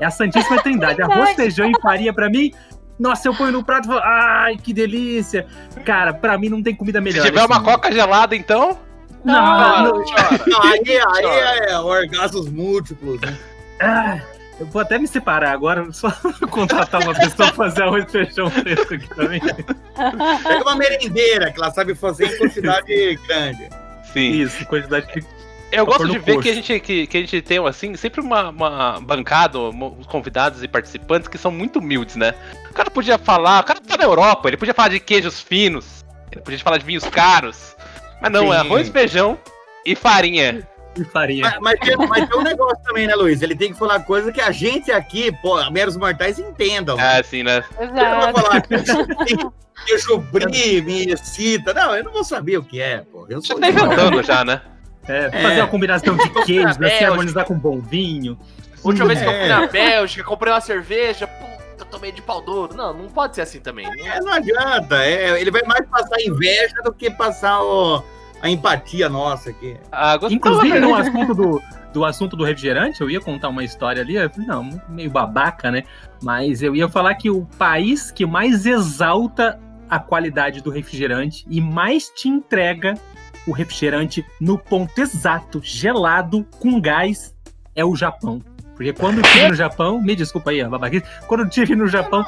É a Santíssima Trindade. Arroz, feijão e farinha, pra mim. Nossa, eu ponho no prato e falo, ai, que delícia. Cara, pra mim não tem comida Se melhor. tiver assim. uma coca gelada, então. Não, Ah, não, Não, aí, aí é orgasmos múltiplos, né? ah, eu vou até me separar agora, só contratar uma pessoa pra fazer arroz e feijão fresco aqui também. Pega uma merendeira que ela sabe fazer em quantidade grande. Sim. Isso, quantidade de. Eu Pra gosto de ver coxo. que a, gente, que, que a gente tem, assim, sempre uma, uma bancada, mo- convidados e participantes que são muito humildes, né? O cara podia falar, o cara tá na Europa, ele podia falar de queijos finos, ele podia falar de vinhos caros. Mas não, é Sim. arroz, feijão e farinha. de farinha. Mas, mas, tem, mas tem um negócio também, né, Luiz? Ele tem que falar coisa que a gente aqui, pô, meros mortais, entendam. É, assim, né? Eu não vou Exato. falar que queijo brie, me excita. Não, eu não vou saber o que é, pô. Eu sou tá inventando já, né? É, É. fazer uma combinação de queijos, né? Se Bélgica. harmonizar com bom vinho. Última vez que eu É. fui na Bélgica, comprei uma cerveja, puta, eu tomei de pau duro. Não, não pode ser assim também. Não- É, não adianta. é, ele vai mais passar inveja do que passar o- a empatia nossa aqui. Ah, Inclusive, né? no assunto do, do assunto do refrigerante, eu ia contar uma história ali, eu falei, não, meio babaca, né? Mas eu ia falar que o país que mais exalta a qualidade do refrigerante e mais te entrega o refrigerante no ponto exato, gelado, com gás, é o Japão. Porque quando eu estive no Japão, me desculpa aí, babaquice, quando eu estive no Japão,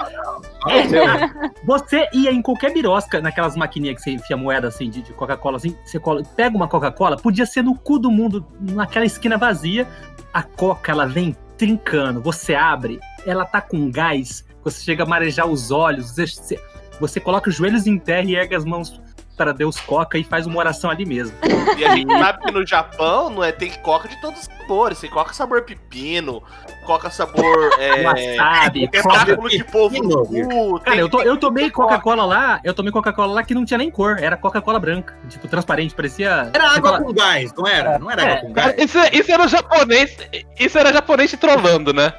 você ia em qualquer birosca, naquelas maquininhas que você enfia moeda assim, de, de Coca-Cola, assim, você cola, pega uma Coca-Cola, podia ser no cu do mundo, naquela esquina vazia. A Coca, ela vem trincando, você abre, ela tá com gás, você chega a marejar os olhos, você, você- você coloca os joelhos em terra e ergue as mãos para Deus Coca e faz uma oração ali mesmo. E a gente sabe que no Japão não é, tem coca de todos os sabores. Tem coca sabor pepino, coca sabor. É, Wasabi, Coca- tentáculo de polvo no cu. Cara, eu, to- eu tomei coca. Coca-Cola lá, eu tomei Coca-Cola lá que não tinha nem cor, era Coca-Cola branca, tipo, transparente, parecia... Era água com gás, não era? Não era É, água com gás? Isso, isso era japonês. Isso era japonês te trollando, né?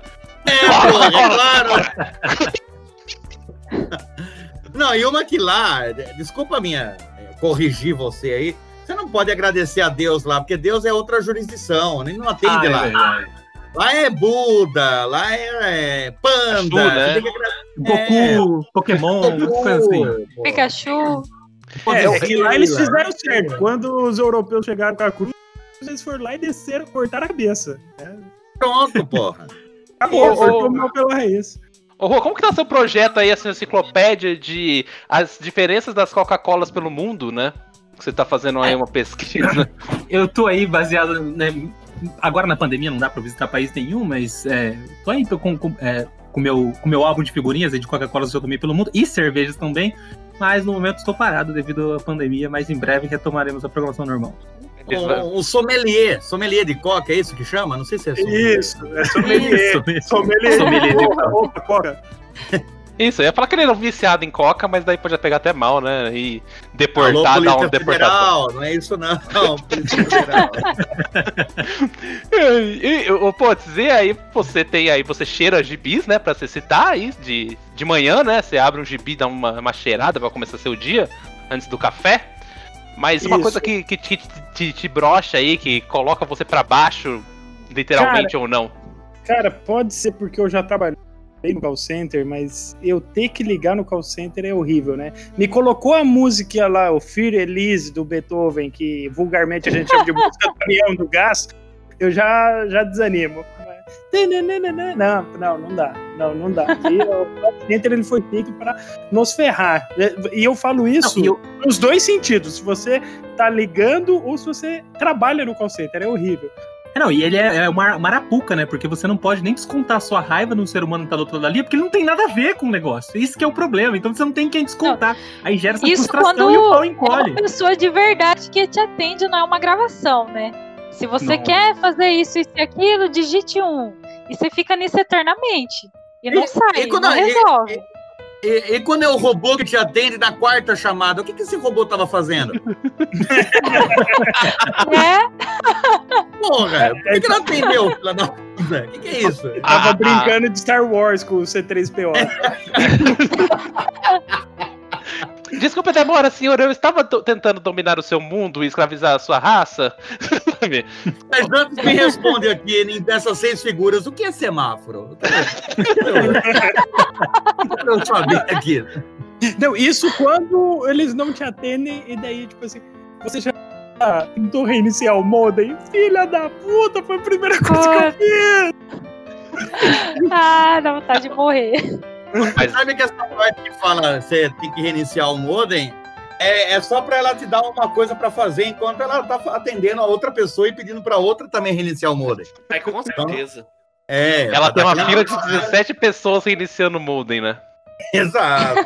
É, pô, é claro. Não, e uma que lá, desculpa minha, é, corrigir você aí, você não pode agradecer a Deus lá, porque Deus é outra jurisdição, nem não atende Ah, é lá. verdade. Lá é Buda, lá é, é panda, Exu, né? você tem que agradecer. Goku, Pokémon, Goku, assim. Pikachu. É, é que lá eles fizeram certo. Quando os europeus chegaram com a cruz, eles foram lá e desceram, cortaram a cabeça. É, Pronto, porra. Acabou, ô, tomar pela raiz. Ô, como que tá seu projeto aí, essa enciclopédia de as diferenças das Coca-Colas pelo mundo, né? Você tá fazendo aí uma pesquisa. Eu tô aí baseado, né, agora na pandemia não dá pra visitar país nenhum, mas é, tô aí tô com, com, é, com meu, com meu álbum de figurinhas de Coca-Cola que eu tomei pelo mundo e cervejas também, mas no momento estou parado devido à pandemia, mas em breve retomaremos a programação normal. Um, um sommelier, sommelier de coca, é isso que chama? Não sei se é sommelier. Isso, é sommelier. Isso, isso. Sommelier. Sommelier de opa, coca. Isso, eu ia falar que ele era um viciado em coca, mas daí podia pegar até mal, né? E Alô, deportar, dar um. Federal, não é isso não, não Polícia Federal. E, e, pô, dizer aí, você tem aí, você cheira gibis, né, pra você citar aí, de, de manhã, né, você abre um gibi, dá uma, uma cheirada pra começar seu dia, antes do café, mas uma Isso. coisa que, que te, te, te brocha aí, que coloca você pra baixo, literalmente ou não. Cara, pode ser porque eu já trabalhei no call center, mas eu ter que ligar no call center é horrível, né? Me colocou a música lá, o Fear Elise do Beethoven, que vulgarmente a gente chama de música do caminhão do gás, eu já, já desanimo. Não, não, não dá. Não, não dá. E o call center ele foi feito para nos ferrar. E eu falo isso Não, eu- nos dois sentidos. Se você tá ligando ou se você trabalha no call center, é horrível. É, não, e ele é, é uma, uma arapuca, né? Porque você não pode nem descontar a sua raiva no ser humano que tá do outro lado ali, porque ele não tem nada a ver com o negócio. Isso que é o problema. Então você não tem quem descontar. Aí gera essa Isso frustração quando e o pau é encolhe. uma pessoa de verdade que te atende, não é uma gravação, né? Se você Não. quer fazer isso, isso e aquilo, digite um. E você fica nisso eternamente. E não E- sai, e quando não a- e- resolve. E, e quando é o robô que te atende na quarta chamada, o que, que esse robô tava fazendo? É, Porra, por que, que não atendeu? O que, que é isso? Tava Ah, brincando de Star Wars com o C3PO. Desculpa, demora, senhor, eu estava do- tentando dominar o seu mundo e escravizar a sua raça. Mas antes me responde aqui, dessas seis figuras, o que é semáforo? Eu saber aqui. Não, isso quando eles não te atendem e daí, tipo assim, você já tentou reiniciar o modem? Filha da puta, foi a primeira coisa que eu fiz! ah, dá vontade de morrer. Mas- Sabe que essa parte que fala você tem que reiniciar o modem? É, é só pra ela te dar uma coisa pra fazer enquanto ela tá atendendo a outra pessoa e pedindo pra outra também reiniciar o modem. Ai, com certeza. É. Ela tem uma fila de 17 pessoas iniciando o modem, né? Exato.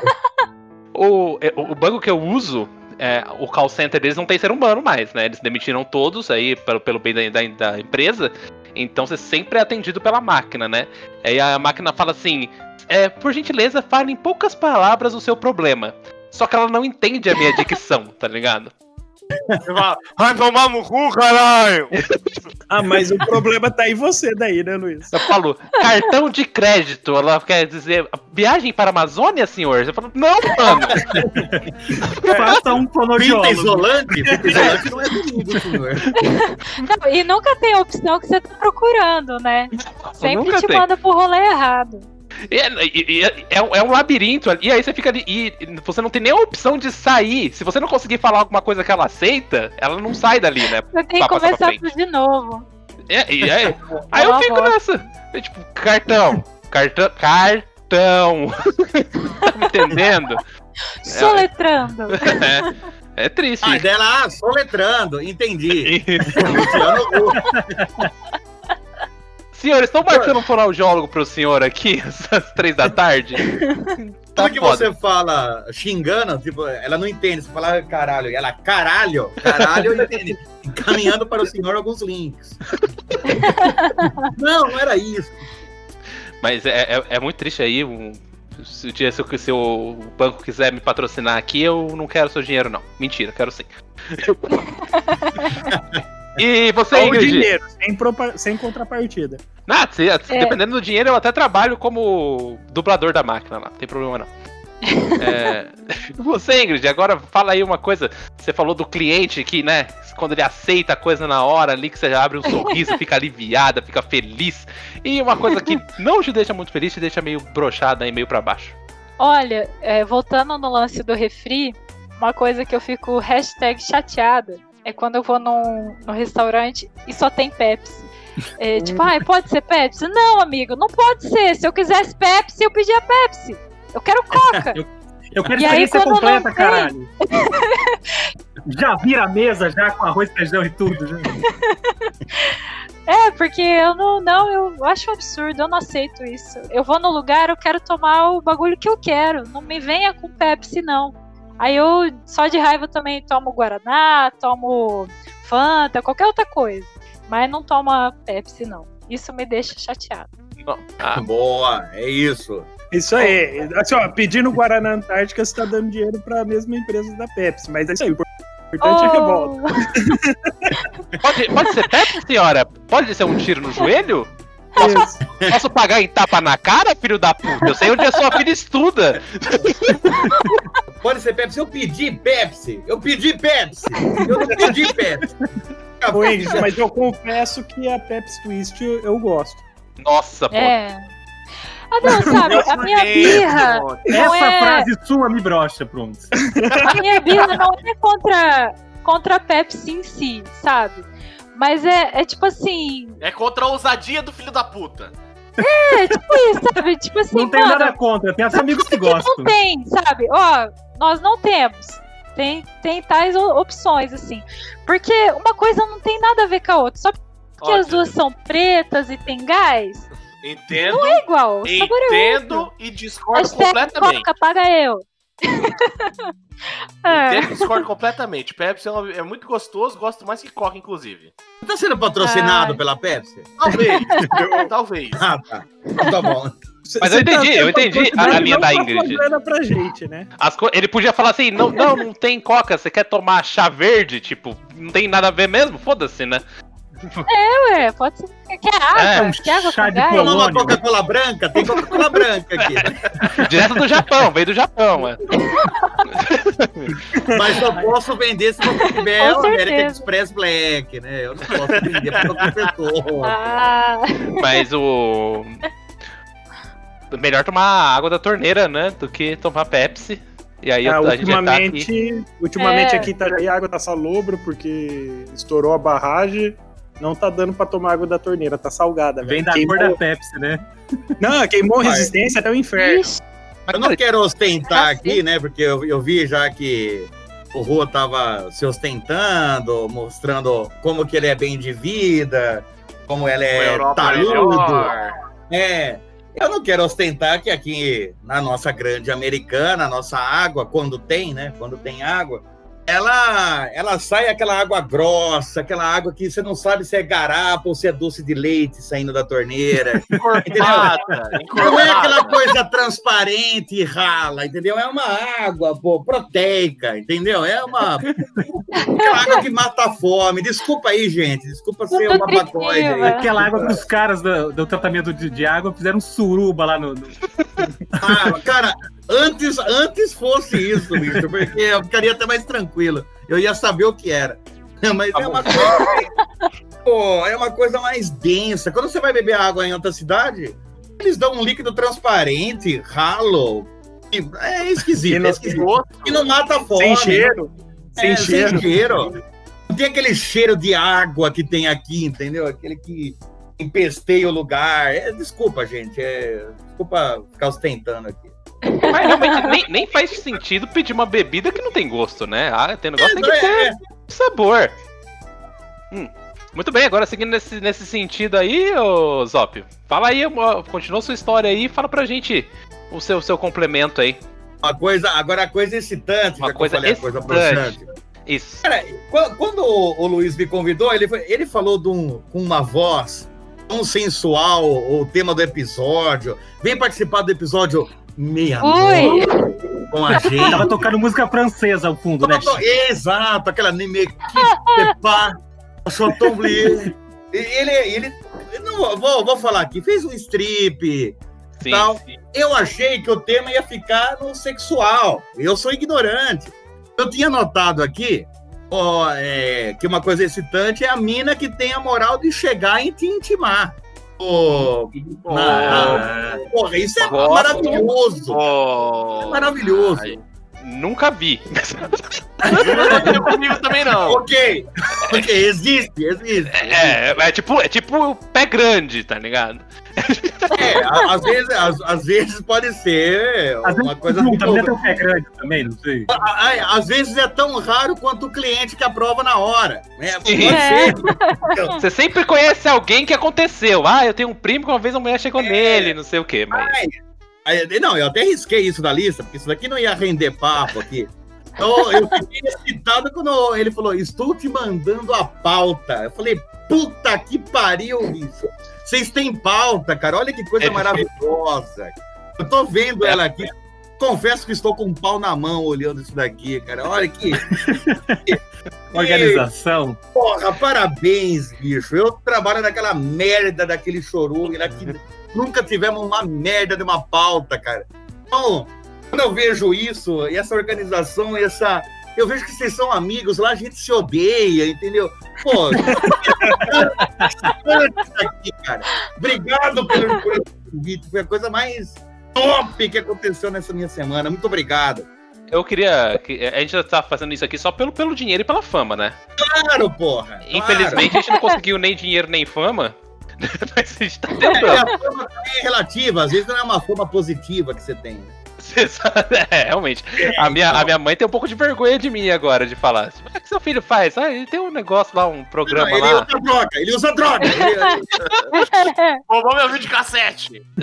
O, é, o, o banco que eu uso, é, o call center deles não tem ser humano mais, né? Eles demitiram todos aí pelo, pelo bem da, da, da empresa. Então você sempre é atendido pela máquina, né? Aí a máquina fala assim: é, por gentileza, fale em poucas palavras o seu problema. Só que ela não entende a minha dicção, tá ligado? Vai tomar no cu, caralho! Ah, mas o problema tá em você daí, né, Luiz? Eu falo, cartão de crédito. Ela quer dizer, viagem para a Amazônia, senhor? Eu falo, não, mano. Faça um fonoaudiólogo. isolante? Fita isolante não é comigo, senhor. Não, e nunca tem a opção que você tá procurando, né? Sempre nunca te tem. manda pro rolê errado. E é, e- é- é um- é um labirinto ali, e aí você fica ali. E você não tem nem a opção de sair. Se você não conseguir falar alguma coisa que ela aceita, ela não sai dali, né? Você tem que começar tudo de novo. É, e aí, aí eu fico nessa. É tipo, cartão. Cartão. Cartão. tá me entendendo? Soletrando. É, é triste. Ah, dela, ah, soletrando, entendi. Senhor, estão marcando um fonoaudiólogo pro senhor aqui, às três da tarde? Tá Tudo que foda. você fala xingando, tipo, ela não entende. Você fala caralho, e ela caralho, caralho, eu entende. Encaminhando para o senhor alguns links. Não, não era isso. Mas é, é, é muito triste aí. um- se, o dia- se o- se o banco quiser me patrocinar aqui, eu não quero seu dinheiro, não. Mentira, quero sim. e você, Só o Ingrid? dinheiro, sem, propa- sem contrapartida. Ah, se- É. dependendo do dinheiro, eu até trabalho como dublador da máquina lá, não tem problema não. É, Você, Ingrid, agora fala aí uma coisa. Você falou do cliente que, né, quando ele aceita a coisa na hora ali, que você abre um sorriso, fica aliviada, fica feliz. E uma coisa que não te deixa muito feliz, te deixa meio brochada e meio pra baixo. Olha, é, voltando no lance do refri, uma coisa que eu fico hashtag chateada é quando eu vou num, num restaurante e só tem Pepsi. É, tipo, ai, pode ser Pepsi? Não, amigo, não pode ser. Se eu quisesse Pepsi, eu pedia Pepsi. Eu quero Coca. Eu quero E aí, experiência não completa, tem? caralho. já vira a mesa já com arroz, feijão e tudo. Já. É, porque eu não, não, eu acho um absurdo, eu não aceito isso. Eu vou no lugar, eu quero tomar o bagulho que eu quero. Não me venha com Pepsi, não. Aí eu, só de raiva, também tomo Guaraná, tomo Fanta, qualquer outra coisa. Mas não toma Pepsi, não. Isso me deixa chateado. Ah, Boa, é isso. Isso aí. Assim, ó, pedindo Guaraná Antártica, você tá dando dinheiro pra mesma empresa da Pepsi. Mas é isso aí. O importante é que volta. Pode, pode ser Pepsi, senhora? Pode ser um tiro no joelho? Isso. Posso pagar em tapa na cara, filho da puta? Eu sei onde a sua filha estuda. Pode ser Pepsi. Eu pedi Pepsi. Eu pedi Pepsi. Eu não pedi Pepsi. Ô, Ingrid, mas eu confesso que a Pepsi Twist eu, eu gosto. Nossa, pô. É. Ah, não, sabe, a minha birra. Não Essa é- frase sua me brocha, pronto. A minha birra não é contra, contra a Pepsi em si, sabe? Mas é, é tipo assim. É contra a ousadia do filho da puta. É tipo isso, sabe? Tipo assim, Não tem mano, nada contra, tem até amigos que Porque não gostam. tem, sabe? Ó, nós não temos. Tem, tem tais opções, assim. Porque uma coisa não tem nada a ver com a outra. Só porque as Ótimo. duas são pretas e tem gás, Entendo, não é igual. O sabor é outro. entendo e discordo Hashtag completamente. Coca, paga eu. é. Entendo e discordo completamente. Pepsi é, uma- é muito gostoso, gosto mais que Coca, inclusive. Tá sendo patrocinado Ai. pela Pepsi? Talvez. talvez. Ah, tá. Tá bom. Mas eu entendi, eu entendi a- a linha da Ingrid. tá pra gente, né? Ele podia falar assim, não, não, não tem coca, você quer tomar chá verde? Tipo, não tem nada a ver mesmo? Foda-se, né? Ué, pode ser. Quer água? É, um Quer água chá com de. Tomar uma Coca-Cola branca? Tem Coca-Cola branca aqui. Direto do Japão, veio do Japão, é. Mas eu posso vender se você tiver Com o American certeza. Express Black, né? Eu não posso vender porque eu professor. Ah, Mas o. Melhor tomar água da torneira, né? Do que tomar Pepsi. E aí Ah, a gente já tá aqui. ultimamente, ultimamente É. aqui tá, a água tá salobra porque estourou a barragem. Não tá dando pra tomar água da torneira, tá salgada. Vem velho. da queimou, cor da Pepsi, né? Não, queimou resistência até o inferno. ixi, Mas, Eu não quero ostentar aqui, né? Porque eu, eu vi já que o Rua tava se ostentando, mostrando como que ele é bem de vida, como ele é Europa taludo. É. Eu não quero ostentar que aqui na nossa grande americana, a nossa água, quando tem, né? Quando tem água, ela, ela sai aquela água grossa, aquela água que você não sabe se é garapa ou se é doce de leite saindo da torneira. Encorpada. Não é aquela coisa transparente e rala, entendeu? É uma água, pô, proteica, entendeu? É uma aquela água que mata a fome. Desculpa aí, gente. Desculpa ser uma. Nutritiva. Aquela água que os caras do, do tratamento de, de água fizeram um suruba lá no. no- Ah, cara, antes, antes fosse isso, bicho, porque eu ficaria até mais tranquilo. Eu ia saber o que era. Mas é uma coisa. Pô, é uma coisa mais densa. Quando você vai beber água em outra cidade, eles dão um líquido transparente, ralo. É esquisito, E é esquisito. E não mata a fome. Sem cheiro. Sem É, cheiro. Sem cheiro. Não tem aquele cheiro de água que tem aqui, entendeu? Aquele que empesteia o lugar. É, desculpa, gente. é, desculpa ficar ostentando aqui. Mas realmente nem, nem faz sentido pedir uma bebida que não tem gosto, né? Ah, tem negócio tem que ter É, é, sabor. Hum, Muito bem, agora seguindo nesse, nesse sentido aí, ô Zópio, fala aí, continua sua história aí e fala pra gente o seu, seu complemento aí. uma coisa, agora a coisa excitante, Uma já que coisa eu falei a coisa excitante. broxante. Isso. Cara, qu- quando o, o Luiz me convidou, ele, foi- ele falou de um- com uma voz tão sensual, o tema do episódio. Vem participar do episódio meia-noite com a gente. Tava tocando música francesa ao fundo, né? Exato, aquela Nime pas, Chotomblier. Ele, ele, não, vou, vou falar aqui, fez um strip. Sim. Tal. sim. Eu achei que o tema ia ficar no sexual. Eu sou ignorante. Eu tinha notado aqui ó, é, que uma coisa excitante é a mina que tem a moral de chegar e te intimar. Pô, na- porra, isso é maravilhoso. Oh. Maravilhoso. Ai. Nunca vi. Não também, não. Ok, ok, existe, existe. É, é tipo, é tipo pé grande, tá ligado? É, a- às vezes, às, às vezes pode ser Às uma vezes coisa? Tem um pé grande também, não sei. A- a- Às vezes é tão raro quanto o cliente que aprova na hora. Né? Pode É. ser. Você sempre conhece alguém que aconteceu. Ah, eu tenho um primo que uma vez uma mulher chegou nele, não sei o quê, mas. Aí, Não, eu até risquei isso da lista, porque isso daqui não ia render papo aqui. Então, eu fiquei excitado quando ele falou: Estou te mandando a pauta. Eu falei: Puta que pariu, bicho. Vocês têm pauta, cara. Olha que coisa É maravilhosa. Eu tô vendo ela aqui. Confesso que estou com um pau na mão olhando isso daqui, cara. Olha que. Organização. Porra, parabéns, bicho. Eu trabalho naquela merda daquele chorume lá que nunca tivemos uma merda de uma pauta, cara. Então, quando eu vejo isso, e essa organização, e essa. Eu vejo que vocês são amigos, lá a gente se odeia, entendeu? Pô, aqui, cara. Obrigado pelo, pelo convite. Foi a coisa mais top que aconteceu nessa minha semana. Muito obrigado. Eu queria. que- A gente já tá fazendo isso aqui só pelo, pelo dinheiro e pela fama, né? Claro, porra. claro. Infelizmente a gente não conseguiu nem dinheiro nem fama. Mas a gente tá É, tentando. a fama também é relativa, às vezes não é uma fama positiva que você tem. É, realmente. A minha, a minha mãe tem um pouco de vergonha de mim agora, de falar. assim, O que seu filho faz? Ah, ele tem um negócio lá, um programa Não, ele lá. usa droga, ele usa droga. Ele, Roubou meu vídeo cassete.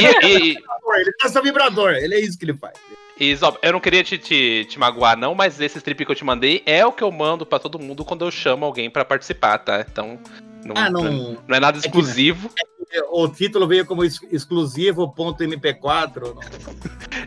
E, e, ele caça vibrador, ele é isso que ele faz. E, Zob, eu não queria te, te, te magoar, não, mas esse strip que eu te mandei é o que eu mando pra todo mundo quando eu chamo alguém pra participar, tá? Então. Não, Ah, não... não. é nada exclusivo. O título veio como ex- exclusivo.mp4. não.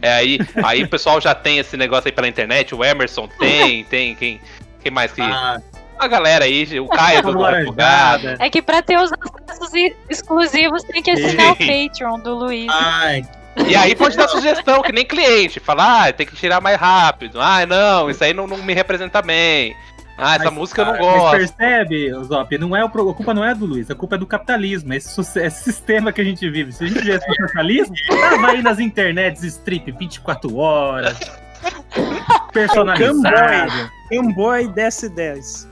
É aí, aí o pessoal já tem esse negócio aí pela internet, o Emerson tem, tem, quem, quem mais que. Ah, A galera aí, o Caio do Advogado. É que pra ter os acessos exclusivos tem que assinar o Patreon do Luiz. ai, E aí pode dar sugestão, que nem cliente. Falar, ah, tem que tirar mais rápido. Ah, não, isso aí não, não me representa bem. Ah, essa Mas, música eu não Mas gosto. percebe, Zop, não é o, a culpa não é do Luiz, a culpa é do capitalismo, esse, esse sistema que a gente vive. Se a gente tivesse o socialismo, tava aí nas internets strip 24 horas, personalizado. Fanboy desce 10.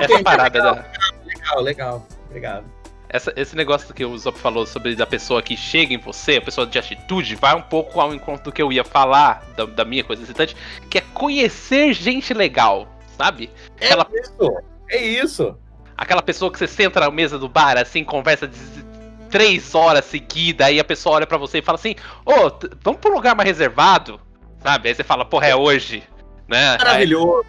Essa parada da. legal, legal. Obrigado. Essa, esse negócio que o Zop falou sobre da pessoa que chega em você, a pessoa de atitude, vai um pouco ao encontro do que eu ia falar, da, da minha coisa excitante, que é conhecer gente legal, sabe? É Aquela, isso. É isso. aquela pessoa que você senta na mesa do bar, assim, conversa de três horas seguidas, aí a pessoa olha pra você e fala assim, ô, t- vamos pra um lugar mais reservado, sabe? Aí você fala, porra, é hoje, né? Aí- Maravilhoso.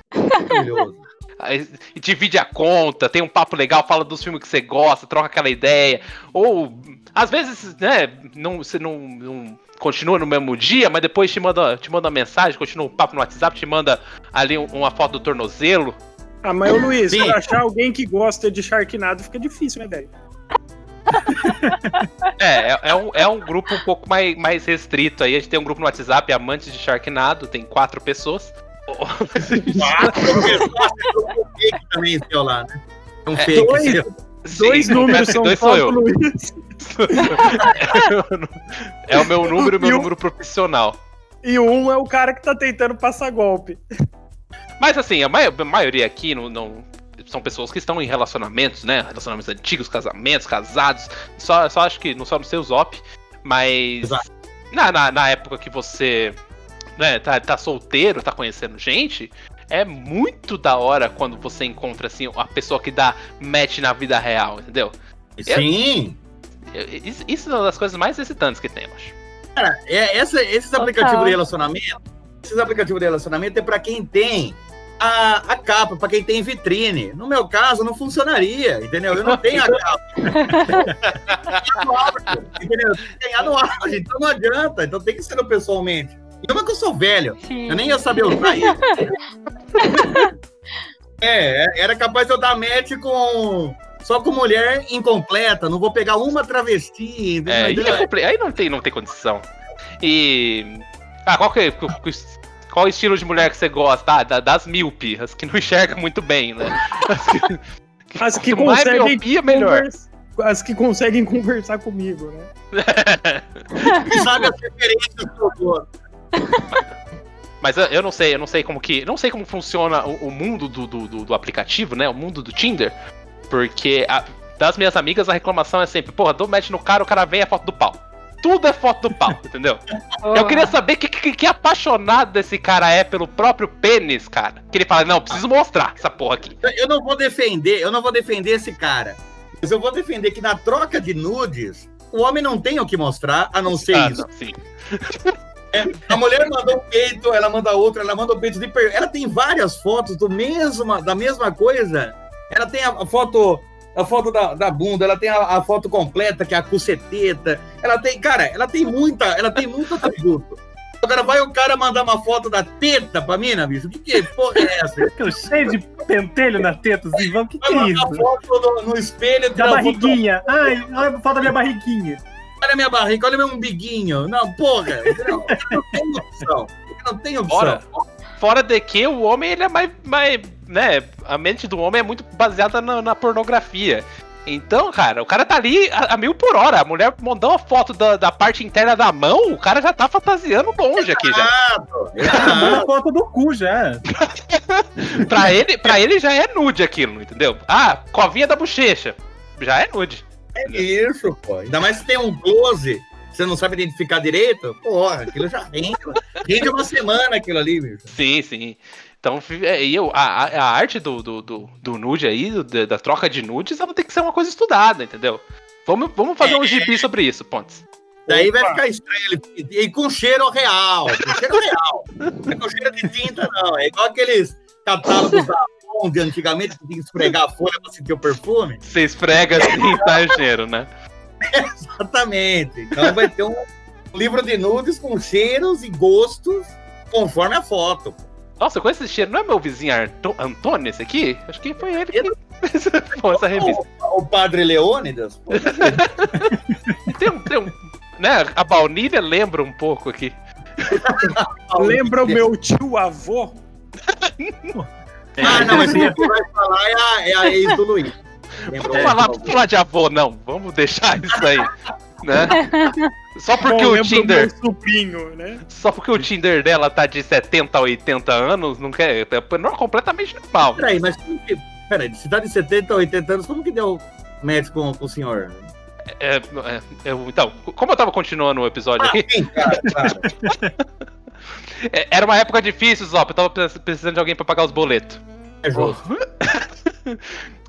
Divide a conta, tem um papo legal, fala dos filmes que você gosta, troca aquela ideia. Ou, às vezes, né, não, você não, não continua no mesmo dia, mas depois te manda, te manda uma mensagem, continua o papo no WhatsApp, te manda ali um- uma foto do tornozelo. Ah, mas o Luiz, Sim. pra achar alguém que gosta de Sharknado fica difícil, né, velho? É, é, é um, é um grupo um pouco mais, mais restrito aí. A gente tem um grupo no WhatsApp, Amantes de Sharknado, tem quatro pessoas. Quatro pessoas, um fake também, seu lá, né? É um É, fake. dois. seu. Dois Sim, números são dois sou eu. Luiz. É o meu número e o meu E número profissional. E um é o cara que tá tentando passar golpe. Mas assim, a, mai- a maioria aqui não, não- são pessoas que estão em relacionamentos, né? Relacionamentos antigos, casamentos, casados. Só, só acho que não só no seu Zop, mas na, na, na época que você né, tá, tá solteiro, tá conhecendo gente, é muito da hora quando você encontra assim a pessoa que dá match na vida real, entendeu? Sim. Eu- Isso, isso é uma das coisas mais excitantes que tem, eu acho. Cara, é, essa- esses Total. aplicativos de relacionamento, esses aplicativos de relacionamento é pra quem tem a, a capa, pra quem tem vitrine. No meu caso, não funcionaria, entendeu? Eu não tenho a capa. Ganhar no auge, entendeu? Eu tenho que ganhar no auge, então não adianta. Então tem que ser no pessoalmente. E uma que eu sou velho, Sim. eu nem ia saber usar isso. É, é, era capaz de eu dar match com. Só com mulher incompleta, não vou pegar uma travesti? É, aí, é compli- aí não, tem, não tem condição. E. Ah, qual, que, é- qual, estilo de mulher que você gosta? Ah, da- das míope, as que não enxergam muito bem, né? As que, As que quanto mais conseguem miopia, melhor. convers- As que conseguem conversar comigo, né? sabe as referências que eu dou. Mas eu, não sei, eu não sei como que. Não sei como funciona o, o mundo do, do, do- aplicativo, né? O mundo do Tinder. Porque a- das minhas amigas a reclamação é sempre, porra, dou match no cara, o cara vem a foto do pau. Tudo é foto do pau, entendeu? Eu queria saber que, que, que apaixonado desse cara é pelo próprio pênis, cara. Que ele fala, não, preciso mostrar essa porra aqui. Eu não vou defender, eu não vou defender esse cara. Mas eu vou defender que na troca de nudes, o homem não tem o que mostrar, a não ser Ah, isso. não, A mulher mandou um peito, ela manda outra, ela manda o peito de per... Ela tem várias fotos do mesma, da mesma coisa. Ela tem a foto a foto da, da bunda, ela tem a, a foto completa, que é a cuceteta. Ela tem, cara, ela tem muita, ela tem muito atributo. Agora vai o cara mandar uma foto da teta pra mim, né, bicho? Que que porra é essa? Fica cheio de pentelho na teta, assim, vamos, que que Vai é mandar isso? foto no, no espelho, Da tirar foto- barriguinha. Ai, olha a foto da minha barriguinha. Olha minha barriga, olha meu umbiguinho. Não, porra, não, não tem opção. Não tem opção. Ora. Fora de que o homem, ele é mais, mais. né? A mente do homem é muito baseada na, na pornografia. Então, cara, o cara tá ali a, a mil por hora. A mulher mandou uma foto da, da parte interna da mão, o cara já tá fantasiando longe aqui já. Errado, Manda errado. foto do cu já. Pra ele, pra ele já é nude aquilo, entendeu? Ah, covinha da bochecha. Já é nude. É isso, pô. Ainda mais se tem um close, você não sabe identificar direito, porra, aquilo já rende. Rende uma semana aquilo ali, bicho. Sim, sim. Então, é, e eu, a, a- arte do, do, do, do nude aí, do- da, troca de nudes, ela tem que ser uma coisa estudada, entendeu? Vamos, vamos fazer um gibi sobre isso, Pontes. Daí vai Opa. ficar estranho. E com cheiro real. Com cheiro real. Não é com cheiro de tinta, não. É igual aqueles catálogos da Avon de antigamente que tinha que esfregar a folha pra sentir o perfume. Você esfrega assim, tá cheiro, né? Exatamente. Então vai ter um livro de nudes com cheiros e gostos conforme a foto. Nossa, com esse cheiro, não é meu vizinho Arto- Antônio esse aqui? Acho que foi ele que fez essa revista. O, o padre Leônidas, pô, Tem um, tem um, né, a baunilha lembra um pouco aqui. Lembra o meu tio avô? Ah, não, mas é, quem vai falar é a, é a ex do Luiz. Vamos falar, vamos falar de avô, não. Vamos deixar isso aí. Né? Só porque Bom, o Tinder. sobrinho, né? Só porque o Tinder dela tá de 70 a 80 anos, não quer. É não, completamente normal. Peraí, mas como que. Peraí, se tá de 70 a 80 anos, como que deu match com, com o senhor? É, é, eu- então, como eu tava continuando o episódio aqui, Sim, cara, claro. é, era uma época difícil, Zop. Eu tava pre- precisando de alguém pra pagar os boletos. É justo.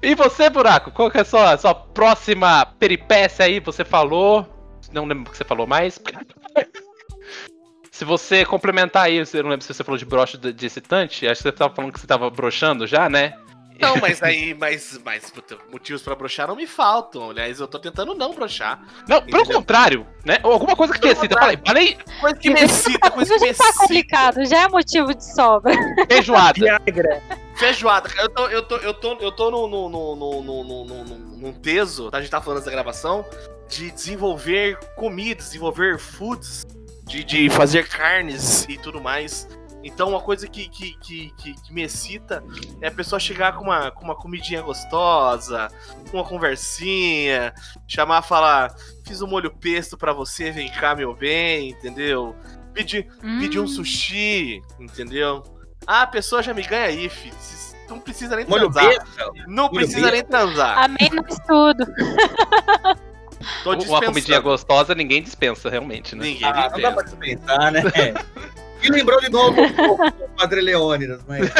E você, Buraco? Qual que é a sua, sua próxima peripécia aí? Você falou. Não lembro o que você falou mais. Se você complementar aí, eu não lembro se você falou de broche de de excitante. Acho que você tava falando que você tava broxando já, né? Não, mas aí, mas, mas puta, motivos pra broxar não me faltam. Aliás, eu tô tentando não broxar. Não, pelo Entendeu? contrário, né? Ou alguma coisa que te Pelo excita. Falei, falei Coisa que me excita, coisa que já me tá excita. complicado, já é motivo de sobra. feijoada. Viagra. Feijoada, cara, eu tô, eu tô, eu tô, eu tô no, no, no, no, no, no, no- no- num peso, tá? a gente tá falando antes da gravação, de desenvolver comidas, desenvolver foods, de, de fazer carnes e tudo mais. Então, uma coisa que, que, que, que, que me excita é a pessoa chegar com uma, com uma comidinha gostosa, uma conversinha, chamar, falar, fiz um molho pesto pra você, vem cá, meu bem, entendeu? Pedir, pedir um Hum. sushi, entendeu? Ah, a pessoa já me ganha aí, filho. Não precisa nem Molho transar. besta. Não molho precisa nem transar. Amém no estudo. Tô Uma comidinha gostosa ninguém dispensa, realmente, né? Ninguém Ah, não dá pra dispensa. dispensar, né? E lembrou de novo o Padre Leônidas, mas.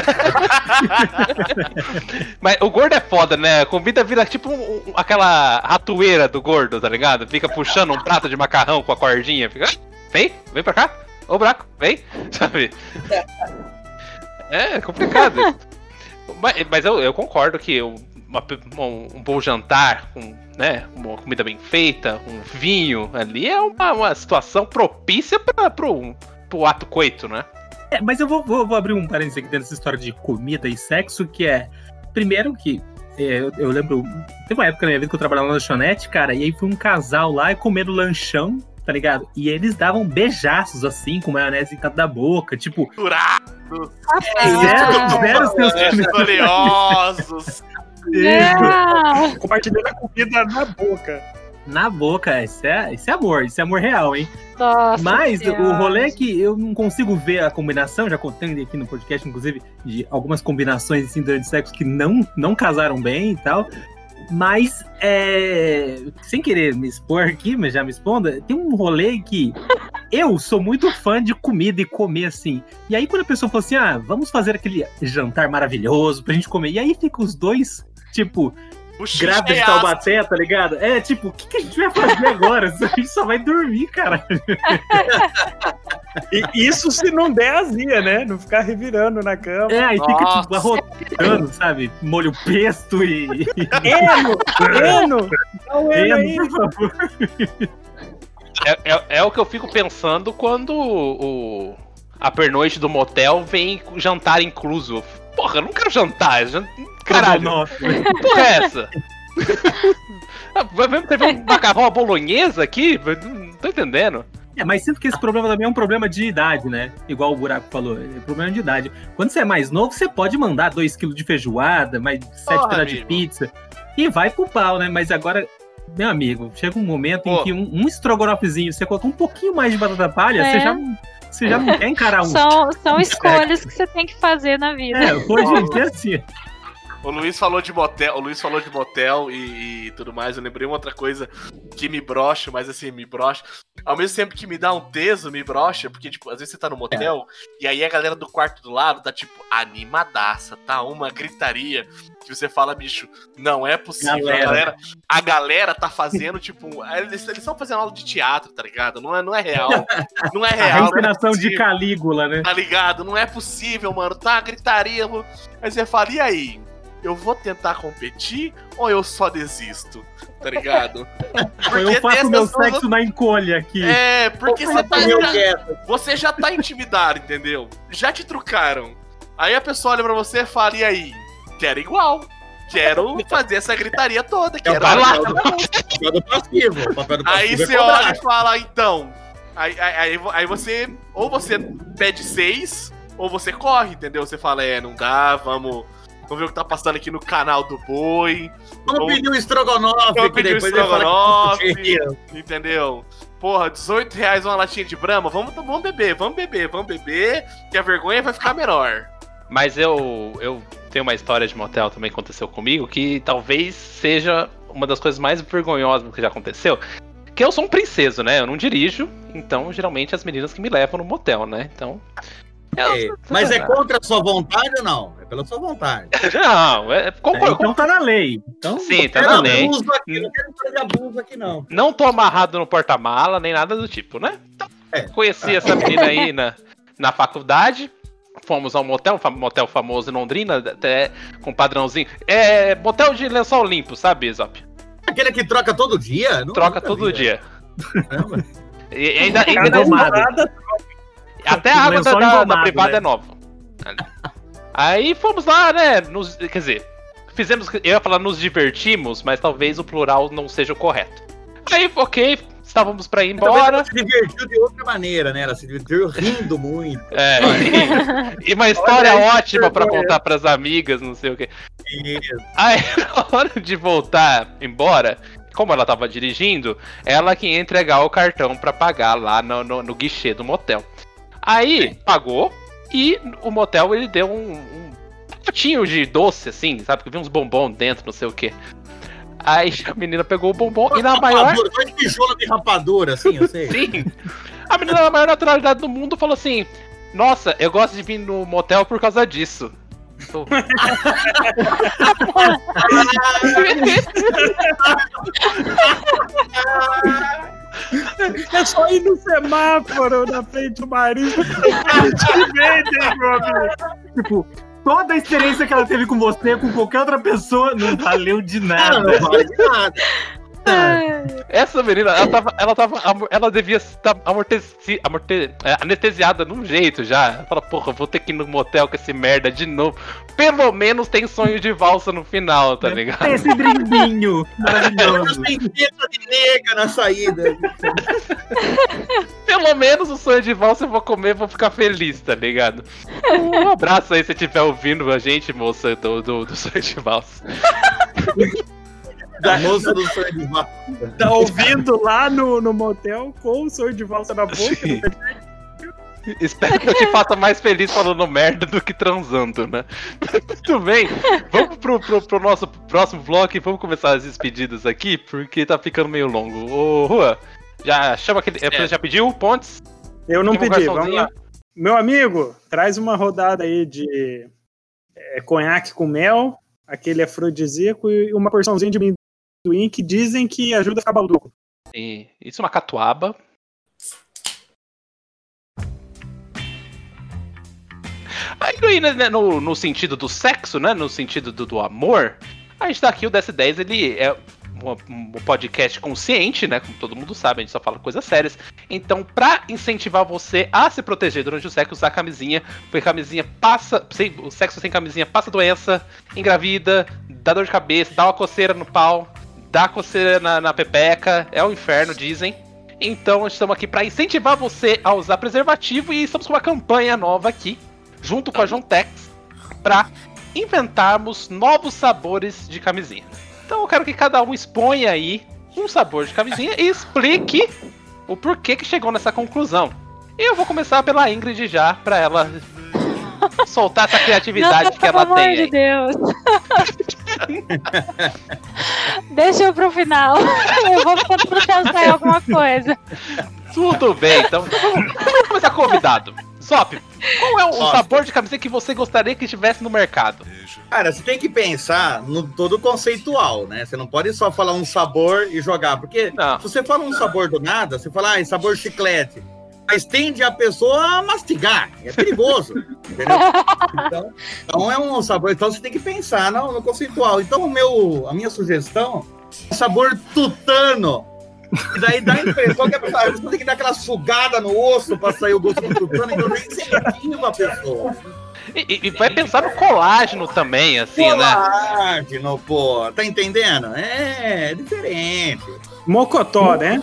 Mas o gordo é foda, né? A comida vira tipo um- um- aquela ratoeira do gordo, tá ligado? Fica puxando um prato de macarrão com a cordinha. Fica. Vem, vem pra cá. Ô, Braco, vem. Sabe? É, é complicado. mas mas eu, eu concordo que pe- um, bom jantar, com, né, uma comida bem feita, um vinho ali é uma, uma situação propícia pra, pro, pro ato coito, né? É, mas eu vou, vou- vou abrir um parênteses aqui dentro dessa história de comida e sexo, que é. Primeiro que. é, eu, eu lembro. Teve uma época na minha vida que eu trabalhava na lanchonete, cara, e aí foi um casal lá e comendo lanchão, tá ligado? E eles davam beijaços assim, com maionese em canto da boca, tipo, Durado, zero, zero seus oleosos. Não. Compartilhando a comida na boca. Na boca. Isso é, isso é amor, isso é amor real, hein? Nossa Mas o rolê é que eu não consigo ver a combinação, já contei aqui no podcast, inclusive, de algumas combinações assim, durante sexo que não, não casaram bem e tal. Mas, é, sem querer me expor aqui, mas já me expondo, tem um rolê que eu sou muito fã de comida e comer assim. E aí, quando a pessoa fala assim, ah, vamos fazer aquele jantar maravilhoso pra gente comer. E aí fica os dois, tipo, Buchiche grávidos de é ácido. Taubaté, tá ligado? É, tipo, o que, que a gente vai fazer agora? A gente só vai dormir, cara. E isso se não der azia, né? Não ficar revirando na cama. É, aí fica tipo arrotando, sabe? Molho pesto e. Eno! Eno! Dá o Eno aí. Por favor. É, é- é o que eu fico pensando quando o, a pernoite do motel vem jantar incluso. Porra, eu não quero jantar. jan- Caralho, que porra é essa? Ah, Vai vai ter um macarrão à bolonhesa aqui? Não tô entendendo. É, mas sinto que esse problema também é um problema de idade, né? Igual o Buraco falou, é problema de idade. Quando você é mais novo, você pode mandar 2kg de feijoada, mais 7 Porra, pedaços de pizza. E vai pro pau, né? Mas agora, meu amigo, chega um momento Pô. em que um, um estrogonofezinho, você coloca um pouquinho mais de batata palha, É. você, já, você já não quer encarar um. São, são escolhas que você tem que fazer na vida. É, hoje em dia assim. O Luiz falou de motel, o Luiz falou de motel e, e tudo mais. Eu lembrei uma outra coisa que me brocha, mas assim, me brocha. Ao mesmo tempo que me dá um teso, me brocha, porque, tipo, às vezes você tá no motel e aí a galera do quarto do lado tá, tipo, animadaça, tá? Uma gritaria que você fala, bicho, não é possível. Galera. A, galera, a galera tá fazendo, tipo, eles estão fazendo aula de teatro, tá ligado? Não é, não é real. Não é A real. não é reencenação de. Calígula, né? Tá ligado? Não é possível, mano. Tá gritaria. Aí você fala, e aí? Eu vou tentar competir ou eu só desisto? Tá ligado? eu faço meu sexo na encolha aqui. É, porque você tá. Eu quero. Você já tá intimidado, entendeu? Já te trucaram. Aí a pessoa olha pra você e fala, e aí? Quero igual. Quero fazer essa gritaria toda. Quero vai lá. Papel do passivo. O papel do passivo Aí é você olha e fala, então. Aí, aí, aí, aí você. Ou você pede seis, ou você corre, entendeu? Você fala, é, não dá, vamos. Vamos ver o que tá passando aqui no canal do boi. Vamos pedir um estrogonofe. Vamos pedir um estrogonofe. Entendeu? Porra, 18 reais uma latinha de brama, vamos, vamos beber, vamos beber, vamos beber, que a vergonha vai ficar menor. Mas eu, eu tenho uma história de motel também que aconteceu comigo, que talvez seja uma das coisas mais vergonhosas que já aconteceu. Que eu sou um princeso, né? Eu não dirijo, então geralmente as meninas que me levam no motel, né? Então. Eu- É, Mas é contra a sua vontade ou não? É pela sua vontade. Não, é, É, concordo. então tá na lei. Então, Sim, tá na lei. abuso aqui, não quero fazer abuso aqui, não. Não tô amarrado no porta-mala, nem nada do tipo, né? Então, É. Conheci essa menina aí na, na faculdade. Fomos ao motel, um motel famoso em Londrina, até com padrãozinho. É motel de lençol limpo, sabe, Zop? Aquele que troca todo dia? Não- Troca todo vi, dia. Caramba. E ainda, ainda domado. Até a água da, da- privada né? é nova. Aí fomos lá, né? Nos, quer dizer, fizemos. Eu ia falar nos divertimos, mas talvez o plural não seja o correto. Aí, ok, estávamos pra ir embora. ela se divertiu de outra maneira, né? Ela se divertiu rindo muito. É, e uma história Olha ótima pra vergonha. contar pras amigas, não sei o que. Isso. Aí, na hora de voltar embora, como ela tava dirigindo, ela que ia entregar o cartão pra pagar lá no, no, no guichê do motel. Aí, pagou, e o motel ele deu um, um potinho de doce, assim, sabe? Que vinha uns bombom dentro, não sei o que. Aí a menina pegou o bombom e na maior. Faz tijolo de rapadura, assim, eu sei. Sim. A menina na maior naturalidade do mundo falou assim: Nossa, eu gosto de vir no motel por causa disso. É só ir no semáforo na frente do marido. Te vendem, meu amigo. tipo, toda a experiência que ela teve com você, com qualquer outra pessoa, não valeu de nada. não vale de nada. Essa menina, ela tava, ela tava, ela devia estar amorteci, amorte, é, anestesiada num jeito já. Ela fala, porra, vou ter que ir no motel com esse merda de novo. Pelo menos tem sonho de valsa no final, tá ligado? Tem esse brindinho Pelo menos maravilhoso. tem de nega na saída. Pelo menos o sonho de valsa eu vou comer, vou ficar feliz, tá ligado? Um abraço aí se você estiver ouvindo a gente, moça, do, do, do sonho de valsa. Da moça do sonho de valsa. Tá ouvindo lá no, no motel com o sonho de valsa na boca. Sim. Espero que eu te faça mais feliz falando merda do que transando, né? Muito bem, vamos pro, pro, pro nosso próximo bloco e vamos começar as despedidas aqui, porque tá ficando meio longo. Ô, Rua, já chama aquele. Você já pediu? Pontes? Eu não pedi, vamos lá. Meu amigo, traz uma rodada aí de é, conhaque com mel, aquele afrodisíaco e uma porçãozinha de amendoim que dizem que ajuda a ficar balduco. E isso é uma catuaba. Aí, né, no, no sentido do sexo, né? No sentido do, do amor, a gente tá aqui, o DS10, ele é um, um podcast consciente, né? Como todo mundo sabe, a gente só fala coisas sérias. Então, pra incentivar você a se proteger durante o sexo, usar camisinha, porque camisinha passa. Sem, o sexo sem camisinha passa doença, engravida, dá dor de cabeça, dá uma coceira no pau, dá coceira na, na pepeca, é o inferno, dizem. Então, estamos aqui para incentivar você a usar preservativo e estamos com uma campanha nova aqui, junto com a Jontex, para inventarmos novos sabores de camisinha. Então, eu quero que cada um exponha aí um sabor de camisinha e explique o porquê que chegou nessa conclusão. E eu vou começar pela Ingrid já, para ela soltar essa criatividade Não, que ela pelo tem. amor de. Deus. Deixa eu pro final. Eu vou tentando pensar em alguma coisa. Tudo bem, então vamos vamos começar com o convidado. Zop, qual é o Zop. sabor de camiseta que você gostaria que estivesse no mercado? Cara, você tem que pensar no todo conceitual, né? Você não pode só falar um sabor e jogar, porque Não. se você fala um sabor do nada, você fala, ah, sabor chiclete. Mas tende a pessoa a mastigar. É perigoso. entendeu? Então, então é um sabor. Então você tem que pensar no, no conceitual. Então, o meu, a minha sugestão é sabor tutano. E daí dá a impressão que a pessoa, tem que dar aquela sugada no osso pra sair o gosto do tutano, então tem incentivo a pessoa. E, e- vai pensar no colágeno também, assim, né? Colágeno, pô. Tá entendendo? É, é diferente. Mocotó, né?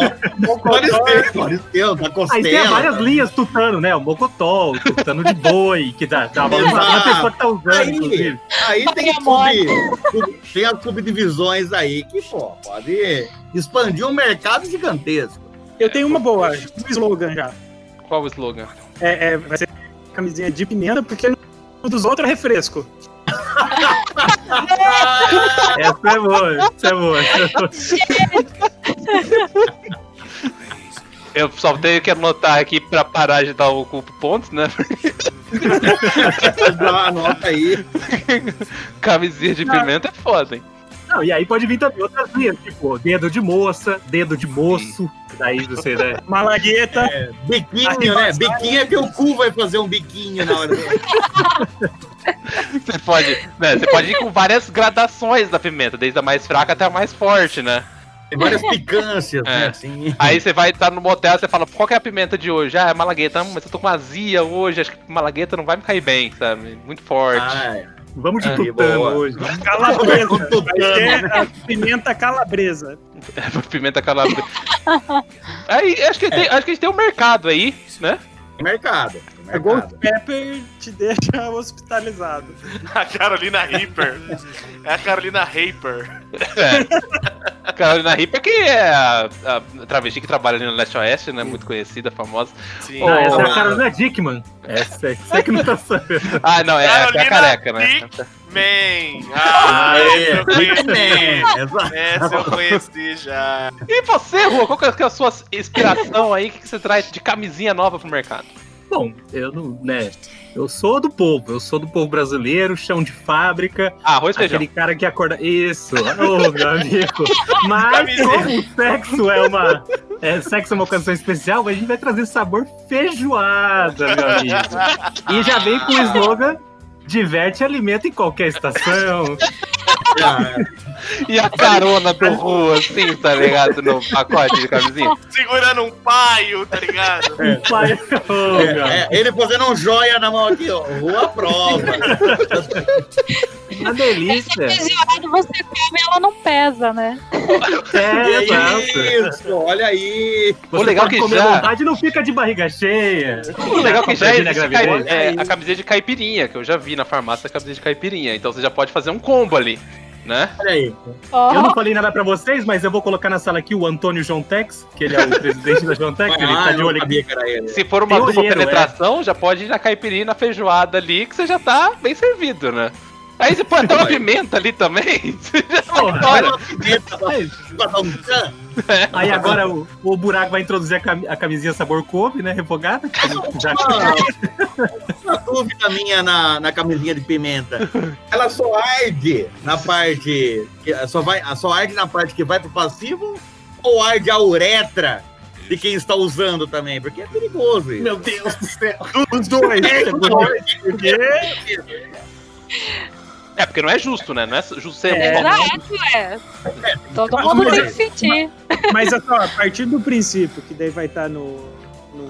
Ser, pode ser, da Aí tem costela. várias linhas tutano, né? O mocotó, o tutano de boi, que dá, dá Exato. pessoa que tá usando, Aí, inclusive. aí tem, sub, sub- tem as subdivisões aí que, pô, pode expandir um mercado gigantesco. Eu tenho uma boa, um slogan já. Qual o slogan? É, é, vai ser camisinha de pimenta, porque no dos outros é refresco. Essa é boa, essa é boa. Eu só tenho que anotar aqui pra parar de dar o culpo pontos, né? Dá- Anota aí. Camisinha de pimenta é foda, hein? Não, e aí pode vir também outras linhas, tipo dedo de moça, dedo de moço. Daí você, né? Malagueta, Biquinho, né? Biquinho é que o cu vai fazer um biquinho na hora. do- Você pode, né, você pode ir com várias gradações da pimenta, desde a mais fraca até a mais forte, né? Tem várias picâncias, né? É. Assim. Aí você vai estar no motel, você fala, qual que é a pimenta de hoje? Ah, é malagueta, mas eu tô com azia hoje, acho que malagueta não vai me cair bem, sabe? Muito forte. Ah, é. Vamos de É, tutano hoje. calabresa. A pimenta calabresa. Pimenta calabresa. aí, acho que, tem, acho que a gente tem um mercado aí, né? Mercado. A Ghost mercado. Pepper te deixa hospitalizado. A Carolina Reaper. É a Carolina Reaper. É. Carolina Reaper, que é a, a travesti que trabalha ali no Leste Oeste, né? Muito conhecida, famosa. Sim. Não, essa é a Carolina Dickman. Essa é, essa é que não tá sabendo. Ah, não, é, é a careca, né? Man. Ah, Aê, essa eu conheci. é, exato. Essa eu conheci já. E você, Rua, qual que é a sua inspiração aí? O que você traz de camisinha nova pro mercado? Bom, eu não, né? Eu sou do povo, eu sou do povo brasileiro, chão de fábrica, Ah, arroz e feijão. aquele cara que acorda. Isso, ô meu amigo. Mas como o sexo é uma. É, sexo é uma ocasião especial, a gente vai trazer sabor feijoada, meu amigo. E já vem com o slogan: diverte e alimenta em qualquer estação. Ah, E a carona do Rua, assim, tá ligado? No pacote de camisinha. Segurando um paio, tá ligado? Pai, ô, meu é, ele fazendo um joia na mão aqui, ó. Rua prova. Uma delícia. Feijoada você come, ela não pesa, né? É, exato. Isso, olha aí. Você O legal pode que comer já- vontade não fica de barriga cheia. O legal é que já existe é, a camiseta de caipirinha, que eu já vi na farmácia a camiseta de caipirinha. Então você já pode fazer um combo ali, né? Olha aí. Ó, Eu não falei nada pra vocês, mas eu vou colocar na sala aqui o Antônio João Tex, que ele é o presidente da João Tex, ele tá Ah, de olho aqui. ele. Se for uma dupla penetração, já pode ir na caipirinha na feijoada ali, que você já tá bem servido, né? Aí você põe até uma Vai. pimenta ali também. Você já tá Porra, fora. Olha a pimenta pra- Tchan. aí agora o, o buraco vai introduzir a, cami- a camisinha sabor couve, né? Refogada. já- Uma, dúvida minha na, na camisinha de pimenta. Ela só arde na parte. Que, só, vai, só arde na parte que vai pro passivo ou arde a uretra de quem está usando também, porque é perigoso isso. Meu Deus do céu. Os dois. Porque É, porque não é justo, né? Não é justo ser É. Exato, é. Todo Mas- mundo mas tem é- que sentir. Mas assim, ó, a partir do princípio que daí vai estar no, no,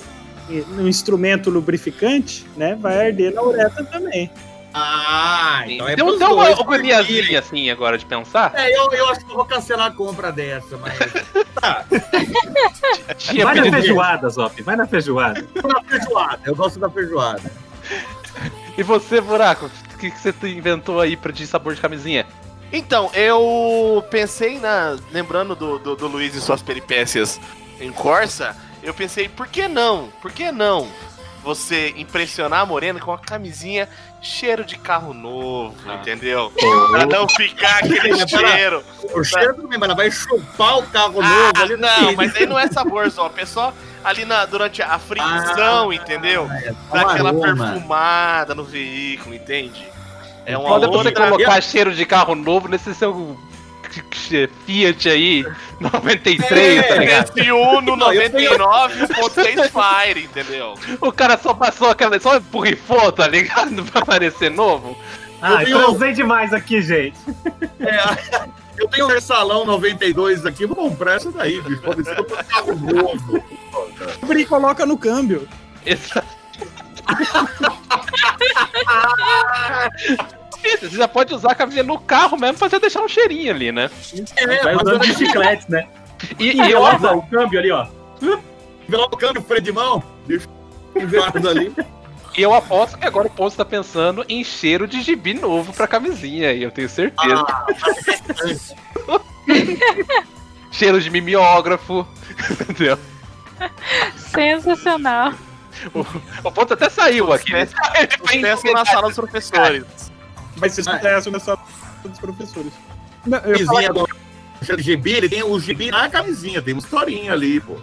no instrumento lubrificante, né? Vai arder na uretra também. Ah, então é Deu, uma agoniazinha assim agora de pensar. É, eu, eu acho que eu vou cancelar a compra dessa, mas. Tá, Tinha Vai na feijoada, Zop. Vai na feijoada. eu gosto da feijoada. Eu gosto da feijoada. E você, Buraco, que, que você inventou aí pra de sabor de camisinha? Então, eu pensei na. Lembrando do, do, do Luiz e suas peripécias em Corsa, eu pensei, por que não? Por que não você impressionar a Morena com uma camisinha cheiro de carro novo, Ah. entendeu? Pra não ficar aquele cheiro. O cheiro também, mas ela vai chupar o carro Ah, novo ali não, mas aí não é sabor só, é só ali na, durante a fricção, Ah, entendeu? é Dá um aquela perfumada no veículo, entende? É uma Pode você colocar cheiro de carro novo nesse seu Fiat aí, 93, tá É. ligado? Esse Uno Não, eu tenho- 99.6 Fire, entendeu? O cara só passou aquela. Só empurrifou, tá ligado? Pra parecer novo. Ah, tenho- transei demais aqui, gente. É, eu tenho um Versalão 92 aqui, vou comprar essa daí, bicho. Pode ser um carro novo. Abre e coloca no câmbio. Essa- Você já pode usar a camisinha no carro mesmo pra você deixar um cheirinho ali, né? É, Vai usando eu bicicletas, né? E, E e eu, o câmbio ali, ó. lá o câmbio, freio de mão, deixa enviado ali. e eu aposto que agora o posto tá pensando em cheiro de gibi novo pra camisinha, e eu tenho certeza. Ah, Cheiro de mimeógrafo, entendeu? Sensacional. O ponto até saiu aqui. né? Sucesso na sala dos professores. Mas vocês conhecem nessa dos professores. Não, eu do gibi, ele tem o gibi na camisinha, tem uma historinha ali, pô.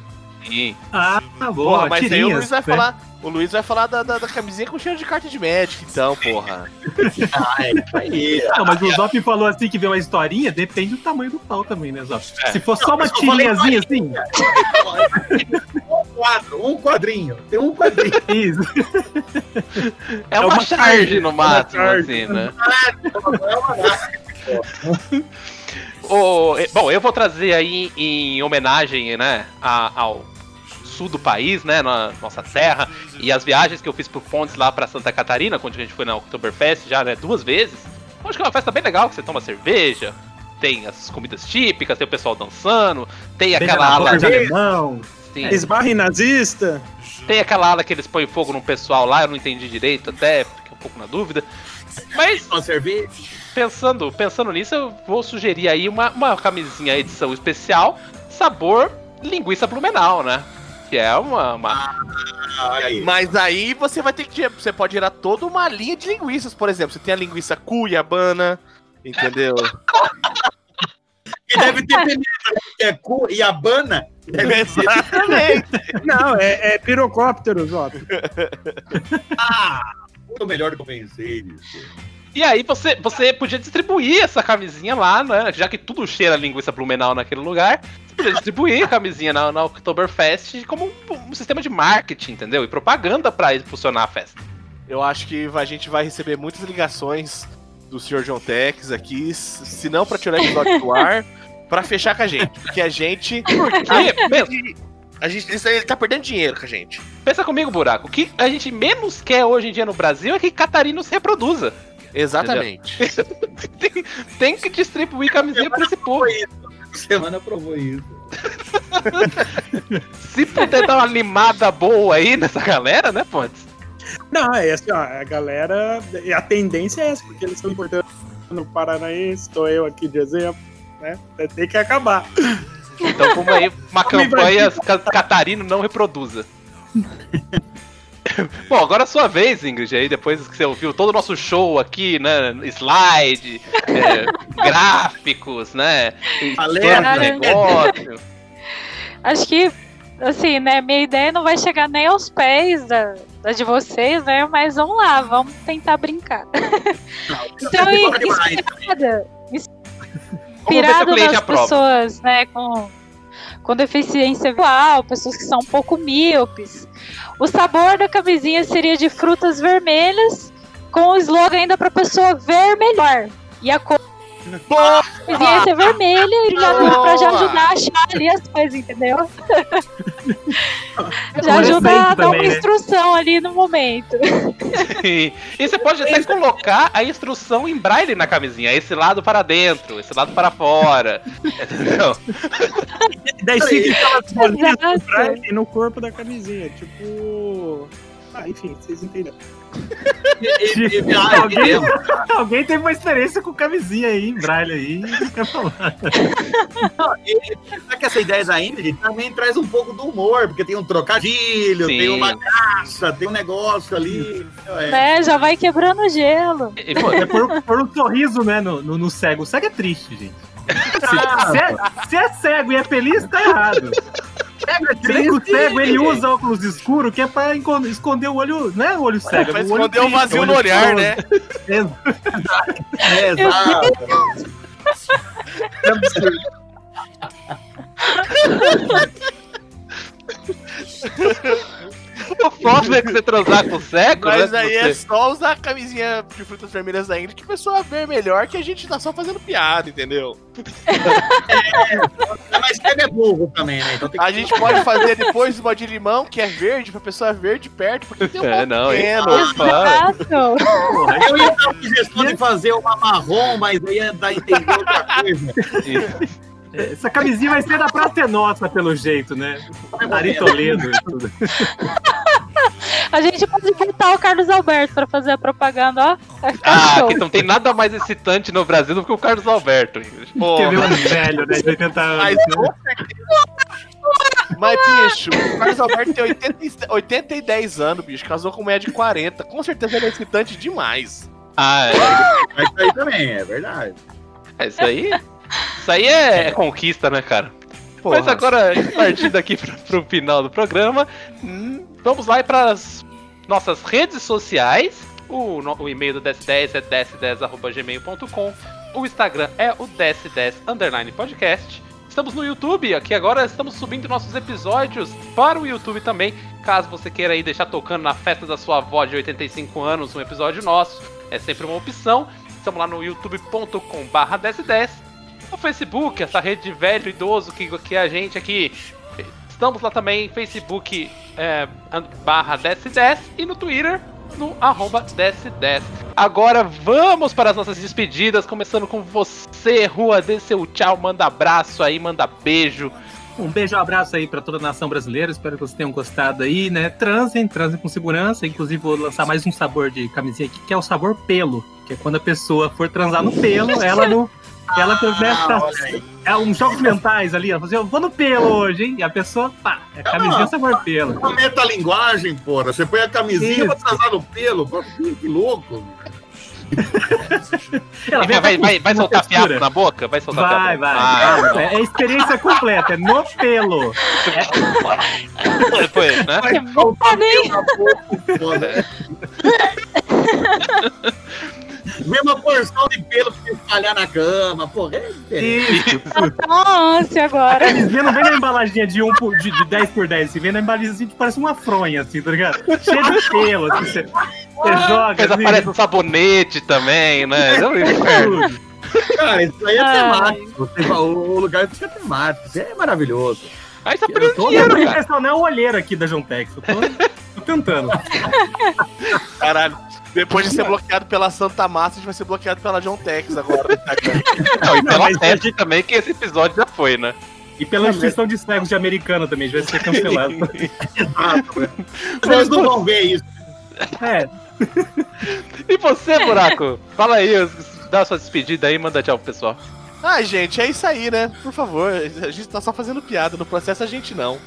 Sim. Ah, boa. Porra, mas aí o tirinhas, Luiz vai né? falar. O Luiz vai falar da, da, da camisinha com cheiro de carta de médico, então, porra. Ah, é isso aí. Não, mas o Zop falou assim que vê uma historinha, depende do tamanho do pau também, né, Zop? É. Se for só uma tirinhazinha assim, Um quadro, um quadrinho, tem um quadrinho. isso. É uma, uma charge charge, no é uma máximo, assim, né? É Ô, eh, bom, eu vou trazer aí em homenagem, né, a- ao sul do país, né, na nossa terra, e as viagens que eu fiz por pontes lá pra Santa Catarina, quando a gente foi na Oktoberfest já, né, duas vezes. Acho que é uma festa bem legal, que você toma cerveja, tem as comidas típicas, tem o pessoal dançando, tem aquela ala... de alemão. Sim, Esbarra em nazista. tem aquela ala que eles põem fogo no pessoal lá, eu não entendi direito até, fiquei um pouco na dúvida. Mas Uma cerveja. pensando, pensando nisso, eu vou sugerir aí uma, uma camisinha edição especial, sabor linguiça blumenau, né? Que é uma. uma- Ah, aí. Mas aí você vai ter que. Você pode gerar toda uma linha de linguiças, por exemplo. Você tem a linguiça cuiabana, entendeu? E deve ter pimenta, né? Que é cu e abana. Exatamente. Não, é, é pirocópteros, ó. Ah, muito melhor do que eu pensei nisso. E aí você, você podia distribuir essa camisinha lá, né? Já que tudo cheira linguiça blumenau naquele lugar, você podia distribuir a camisinha na, na Oktoberfest como um, um sistema de marketing, entendeu? E propaganda pra impulsionar a festa. Eu acho que a gente vai receber muitas ligações do Sr. John Tex aqui, se não pra tirar o episódio do ar, pra fechar com a gente. Porque a gente. Aí, pensa, A gente ele, ele tá perdendo dinheiro com a gente. pensa comigo, buraco. O que a gente menos quer hoje em dia no Brasil é que Catarina se reproduza. Exatamente. tem, tem que distribuir camisinha pra esse povo. Semana provou isso. Se puder dar uma limada boa aí nessa galera, né, Pontes? Não, é assim, ó, a galera. e A tendência é essa, porque eles estão importando no Paranaense, estou eu aqui de exemplo, né? Tem que acabar. Então, como aí uma campanha ca- Catarino não reproduza. Bom, agora é a sua vez, Ingrid, aí depois que você ouviu todo o nosso show aqui, né? Slide, é, gráficos, né? Plano de negócio. Acho que, assim, né, minha ideia não vai chegar nem aos pés da, da de vocês, né? Mas vamos lá, vamos tentar brincar. Então, fala demais. inspirada, inspirado nas pessoas, né, com, com deficiência visual, pessoas que são um pouco míopes. O sabor da camisinha seria de frutas vermelhas, com o slogan ainda para pessoa ver melhor. E a cor Boa! camisinha ser vermelha e já para já ajudar a achar ali as coisas, entendeu? já ajuda a dar também, uma né? instrução ali no momento. E, e você pode até colocar a instrução em braille na camisinha. Esse lado para dentro, esse lado para fora. Entendeu? Daí fica aquelas braille no corpo da camisinha. Tipo. Ah, enfim, vocês entenderam. E- e- e- ah, Alguém, alguém teve uma experiência com camisinha aí, em braille aí, não quer falar. Será que essa ideia da Ingrid também traz um pouco do humor, porque tem um trocadilho, Sim. tem uma graça, tem um negócio ali. É. Né? Já vai quebrando o gelo. E, pô, É por, por um sorriso, né, no, no, no cego. O cego é triste, gente. Se, se é, se é cego e é feliz, tá errado. Se bem que o cego, ele usa óculos escuros, que é pra esconder o olho, não é o olho cego, Pra é o olho esconder o vazio no olhar, né? É, exato. o foda é que você transar com o cego, Mas né? aí você- é só usar a camisinha de frutas vermelhas da Ingrid que a pessoa vê melhor que a gente tá só fazendo piada, entendeu? Mas cego é burro também, né? Então tem que A gente pode fazer depois uma de limão, que é verde, pra pessoa ver de perto, porque tem um É, não, hein? pequeno. Eu ia dar uma sugestão de fazer uma marrom, mas aí ia dar a entender outra coisa. Essa camisinha vai ser da Praça é Nossa, pelo jeito, né? Ari Toledo e tudo. A gente pode botar o Carlos Alberto pra fazer a propaganda, ó. Ficar Ah, que não tem nada mais excitante no Brasil do que o Carlos Alberto. Quer ver Porra. um velho, né? De 80 anos. Mas, né? mas, bicho, o Carlos Alberto tem 80, e- 80 e 10 anos, bicho. Casou com mulher de 40. Com certeza ele é excitante demais. Ah, Mas isso aí também, é verdade. é. Isso aí. Isso aí é, é conquista, né, cara? Porra. Mas agora, partindo aqui pro, pro final do programa, hum, vamos lá para as nossas redes sociais. O, o e-mail do DS10 é ds10.gmail.com. O Instagram é o ds10podcast. Estamos no YouTube, aqui agora estamos subindo nossos episódios para o YouTube também. Caso você queira aí deixar tocando na festa da sua avó de 85 anos um episódio nosso, é sempre uma opção. Estamos lá no youtube.com/ds10 o Facebook, essa rede de velho idoso que, que é a gente aqui. Estamos lá também, Facebook é, barra 1010 e no Twitter, no arroba 1010. Agora vamos para as nossas despedidas, começando com você, Rua, dê seu tchau, manda abraço aí, manda beijo. Um beijo, um abraço aí para toda a nação brasileira. Espero que vocês tenham gostado aí, né? Transem, transem com segurança. Inclusive, vou lançar mais um sabor de camisinha aqui, que é o sabor pelo. Que é quando a pessoa for transar no pelo, ela não, ela tá- olha aí. é uns jogos mentais ali, ela fala assim, eu vou no pelo hoje, hein? E a pessoa, pá, é camisinha Não. sabor pelo. Uma metalinguagem, porra. Você põe a camisinha Isso. pra transar no pelo. Pô, Que louco. Ela vai, vai, vai, vai uma soltar textura. fiapo na boca? Vai soltar Vai, fiapo? vai. Ah, É, é experiência completa, é no pelo. depois, né? Que vontade, hein? Foda. Mesma porção de pelo pra você espalhar na cama. Porra, é diferente. Isso. Nossa, A agora. camisinha não vem na embalaginha de, um por, de, de 10 por 10, assim, vem na embalaginha que parece uma fronha, assim, tá ligado? Cheia de pelo, assim, você, você joga. Depois assim, aparece um sabonete também, né? É inferno. tudo. Cara, isso aí é temático. O lugar fica temático. Isso é maravilhoso. Aí tá Eu perdendo tô dinheiro, cara. impressionar o olheiro aqui da João Tex. Eu tô, tô tentando. Caralho. Depois de ser bloqueado pela Santa Massa, a gente vai ser bloqueado pela John Tex agora. Instagram. Não, e pela mas- teste também, que esse episódio já foi, né? E pela instituição de cegos de americana também, já vai ser cancelado. Exato. né? Mas eles não vão ver isso. É, E você, Buraco? Fala aí, dá a sua despedida aí, manda tchau pro pessoal. Ai, gente, é isso aí, né? Por favor, a gente tá só fazendo piada. No processo a gente não.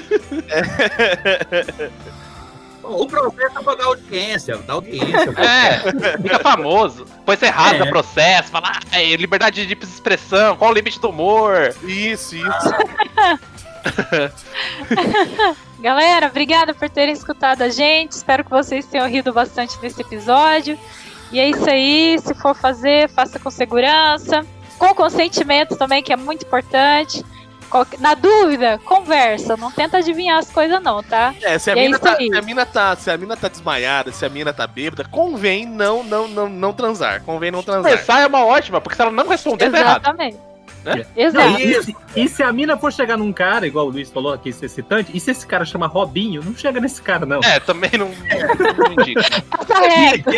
O processo é pra dar audiência. Dar audiência. É, fica famoso. Depois você rasga É. processo, fala, ah, é, liberdade de expressão, qual o limite do humor? Isso, isso. Galera, obrigada por terem escutado a gente. Espero que vocês tenham rido bastante nesse episódio. E é isso aí. Se for fazer, faça com segurança. Com consentimento também, que é muito importante. Na dúvida, conversa. Não tenta adivinhar as coisas, não, tá? É, se a, é mina isso tá, se, a mina tá, se a mina tá desmaiada, se a mina tá bêbada, convém não, não, não, não transar. Convém não transar. Conversar é uma ótima, porque se ela não responder, tá errado. Exatamente. Né? Não, Exato. e, se- e se a mina for chegar num cara, igual o Luiz falou aqui, esse excitante, e se esse cara chama Robinho, não chega nesse cara, não. É, também não, não reto.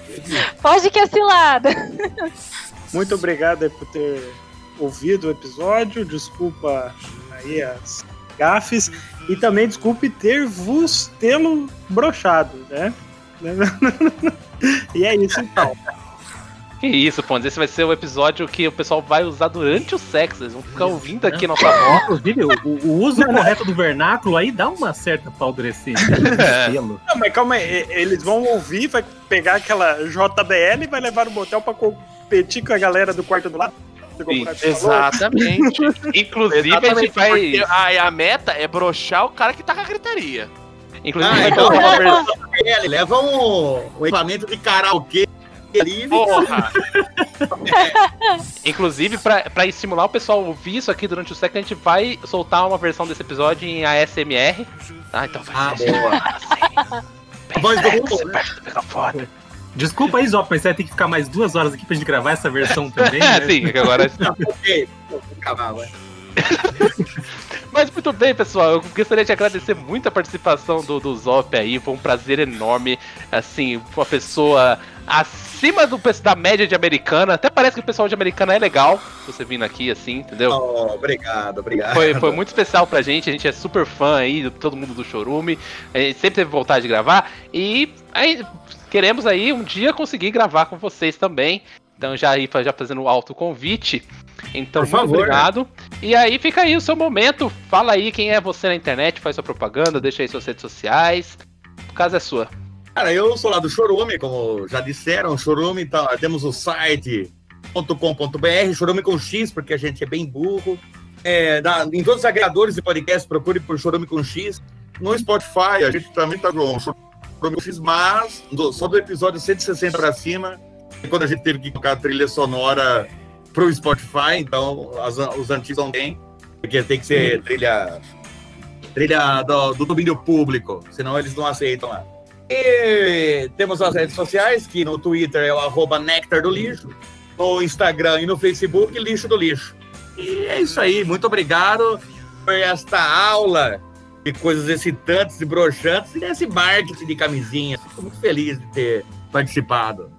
Pode que é cilada. Muito obrigado por ter ouvido o episódio. Desculpa aí as gafes. E também desculpe ter vos tê-lo brochado, né? e é isso então. Que isso, Pontes, esse vai ser o episódio que o pessoal vai usar durante o sexo. Eles vão ficar ouvindo aqui nossa voz. Inclusive, o, o- uso correto do vernáculo aí dá uma certa paldurecência. É. Pelo. Não, mas calma aí, eles vão ouvir, vai pegar aquela JBL e vai levar no motel pra competir com a galera do quarto do lado. Sim? Exatamente. Inclusive, a Exatamente, gente vai. a, a meta é broxar o cara que tá com a gritaria. Inclusive, Ah, então leva um, um equipamento de karaokê ali. Porra! Inclusive, pra, pra estimular o pessoal a ouvir isso aqui durante o sexo, a gente vai soltar uma versão desse episódio em ASMR. Ah, então vai Ah, ser boa. assim. A voz do Sexo robô, né? Desculpa aí, Zop, mas você vai ter que ficar mais duas horas aqui pra gente gravar essa versão também. É, né? sim, que agora. Ok, vou acabar, vai. Mas muito bem, pessoal. Eu gostaria de agradecer muito a participação do, do Zop aí. Foi um prazer enorme. Assim, uma pessoa acima do, da média de americana. Até parece que o pessoal de americana é legal. Você vindo aqui, assim, entendeu? Oh, obrigado, obrigado. Foi, foi muito especial pra gente, a gente é super fã aí, de todo mundo do Chorume, a gente sempre teve vontade de gravar e aí, queremos aí um dia conseguir gravar com vocês também. Então já aí já fazendo o alto convite. Então, Por muito favor. obrigado. E aí fica aí o seu momento. Fala aí quem é você na internet, faz sua propaganda, deixa aí suas redes sociais. O caso é sua. Cara, eu sou lá do Chorume, como já disseram, Chorume, tá, temos o site .com.br, Chorume com X, porque a gente é bem burro. É, na- em todos os agregadores de podcast, procure por Chorume com X. No Spotify, a gente também tá com Chorume com X, mas do- só do episódio 160 para cima, é quando a gente teve que colocar a trilha sonora pro Spotify, então as- os antigos não tem, porque tem que ser trilha, trilha do, do domínio público, senão eles não aceitam lá. E temos as redes sociais, que no Twitter é o arroba Nectar do Lixo, no Instagram e no Facebook, Lixo do Lixo. E é isso aí, muito obrigado por esta aula de coisas excitantes e broxantes e desse marketing de camisinhas. Fico muito feliz de ter participado.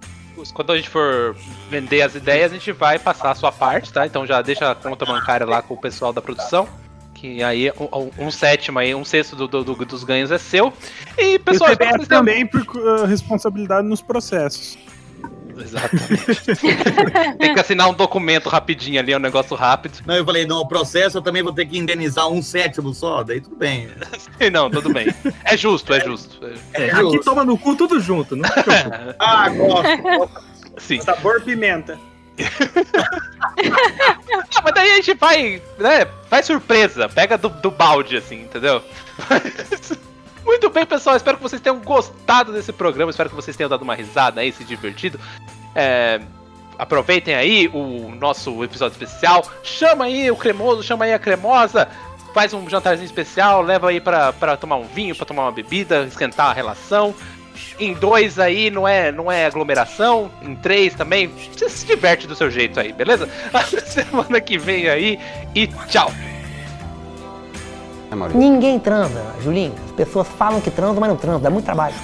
Quando a gente for vender as ideias, a gente vai passar a sua parte, tá? Então já deixa a conta bancária lá com o pessoal da produção. Que aí um, um- sétimo aí, um sexto do- do- do- dos ganhos é seu. E E pessoal, o tenham- também por uh, responsabilidade nos processos. Exatamente. Tem que assinar um documento rapidinho ali, é um negócio rápido. Não, eu falei, não, o processo eu também vou ter que indenizar um sétimo só, daí tudo bem. Não, tudo bem. É justo, é justo. É, É aqui justo. toma no cu tudo junto, não. Ah, gosto. Sim. Sabor pimenta. Ah, mas daí a gente vai, né? Faz surpresa, pega do, do balde, assim, entendeu? Muito bem, pessoal. Espero que vocês tenham gostado desse programa. Espero que vocês tenham dado uma risada aí, se divertido. É, aproveitem aí o nosso episódio especial. Chama aí o cremoso, chama aí a cremosa. Faz um jantarzinho especial, leva aí pra, pra tomar um vinho, pra tomar uma bebida, esquentar a relação. Em dois aí não é, não é aglomeração. Em três também. Você se diverte do seu jeito aí, beleza? Até semana que vem aí e tchau! Ninguém transa, Julinho. As pessoas falam que transam, mas não transam, dá muito trabalho.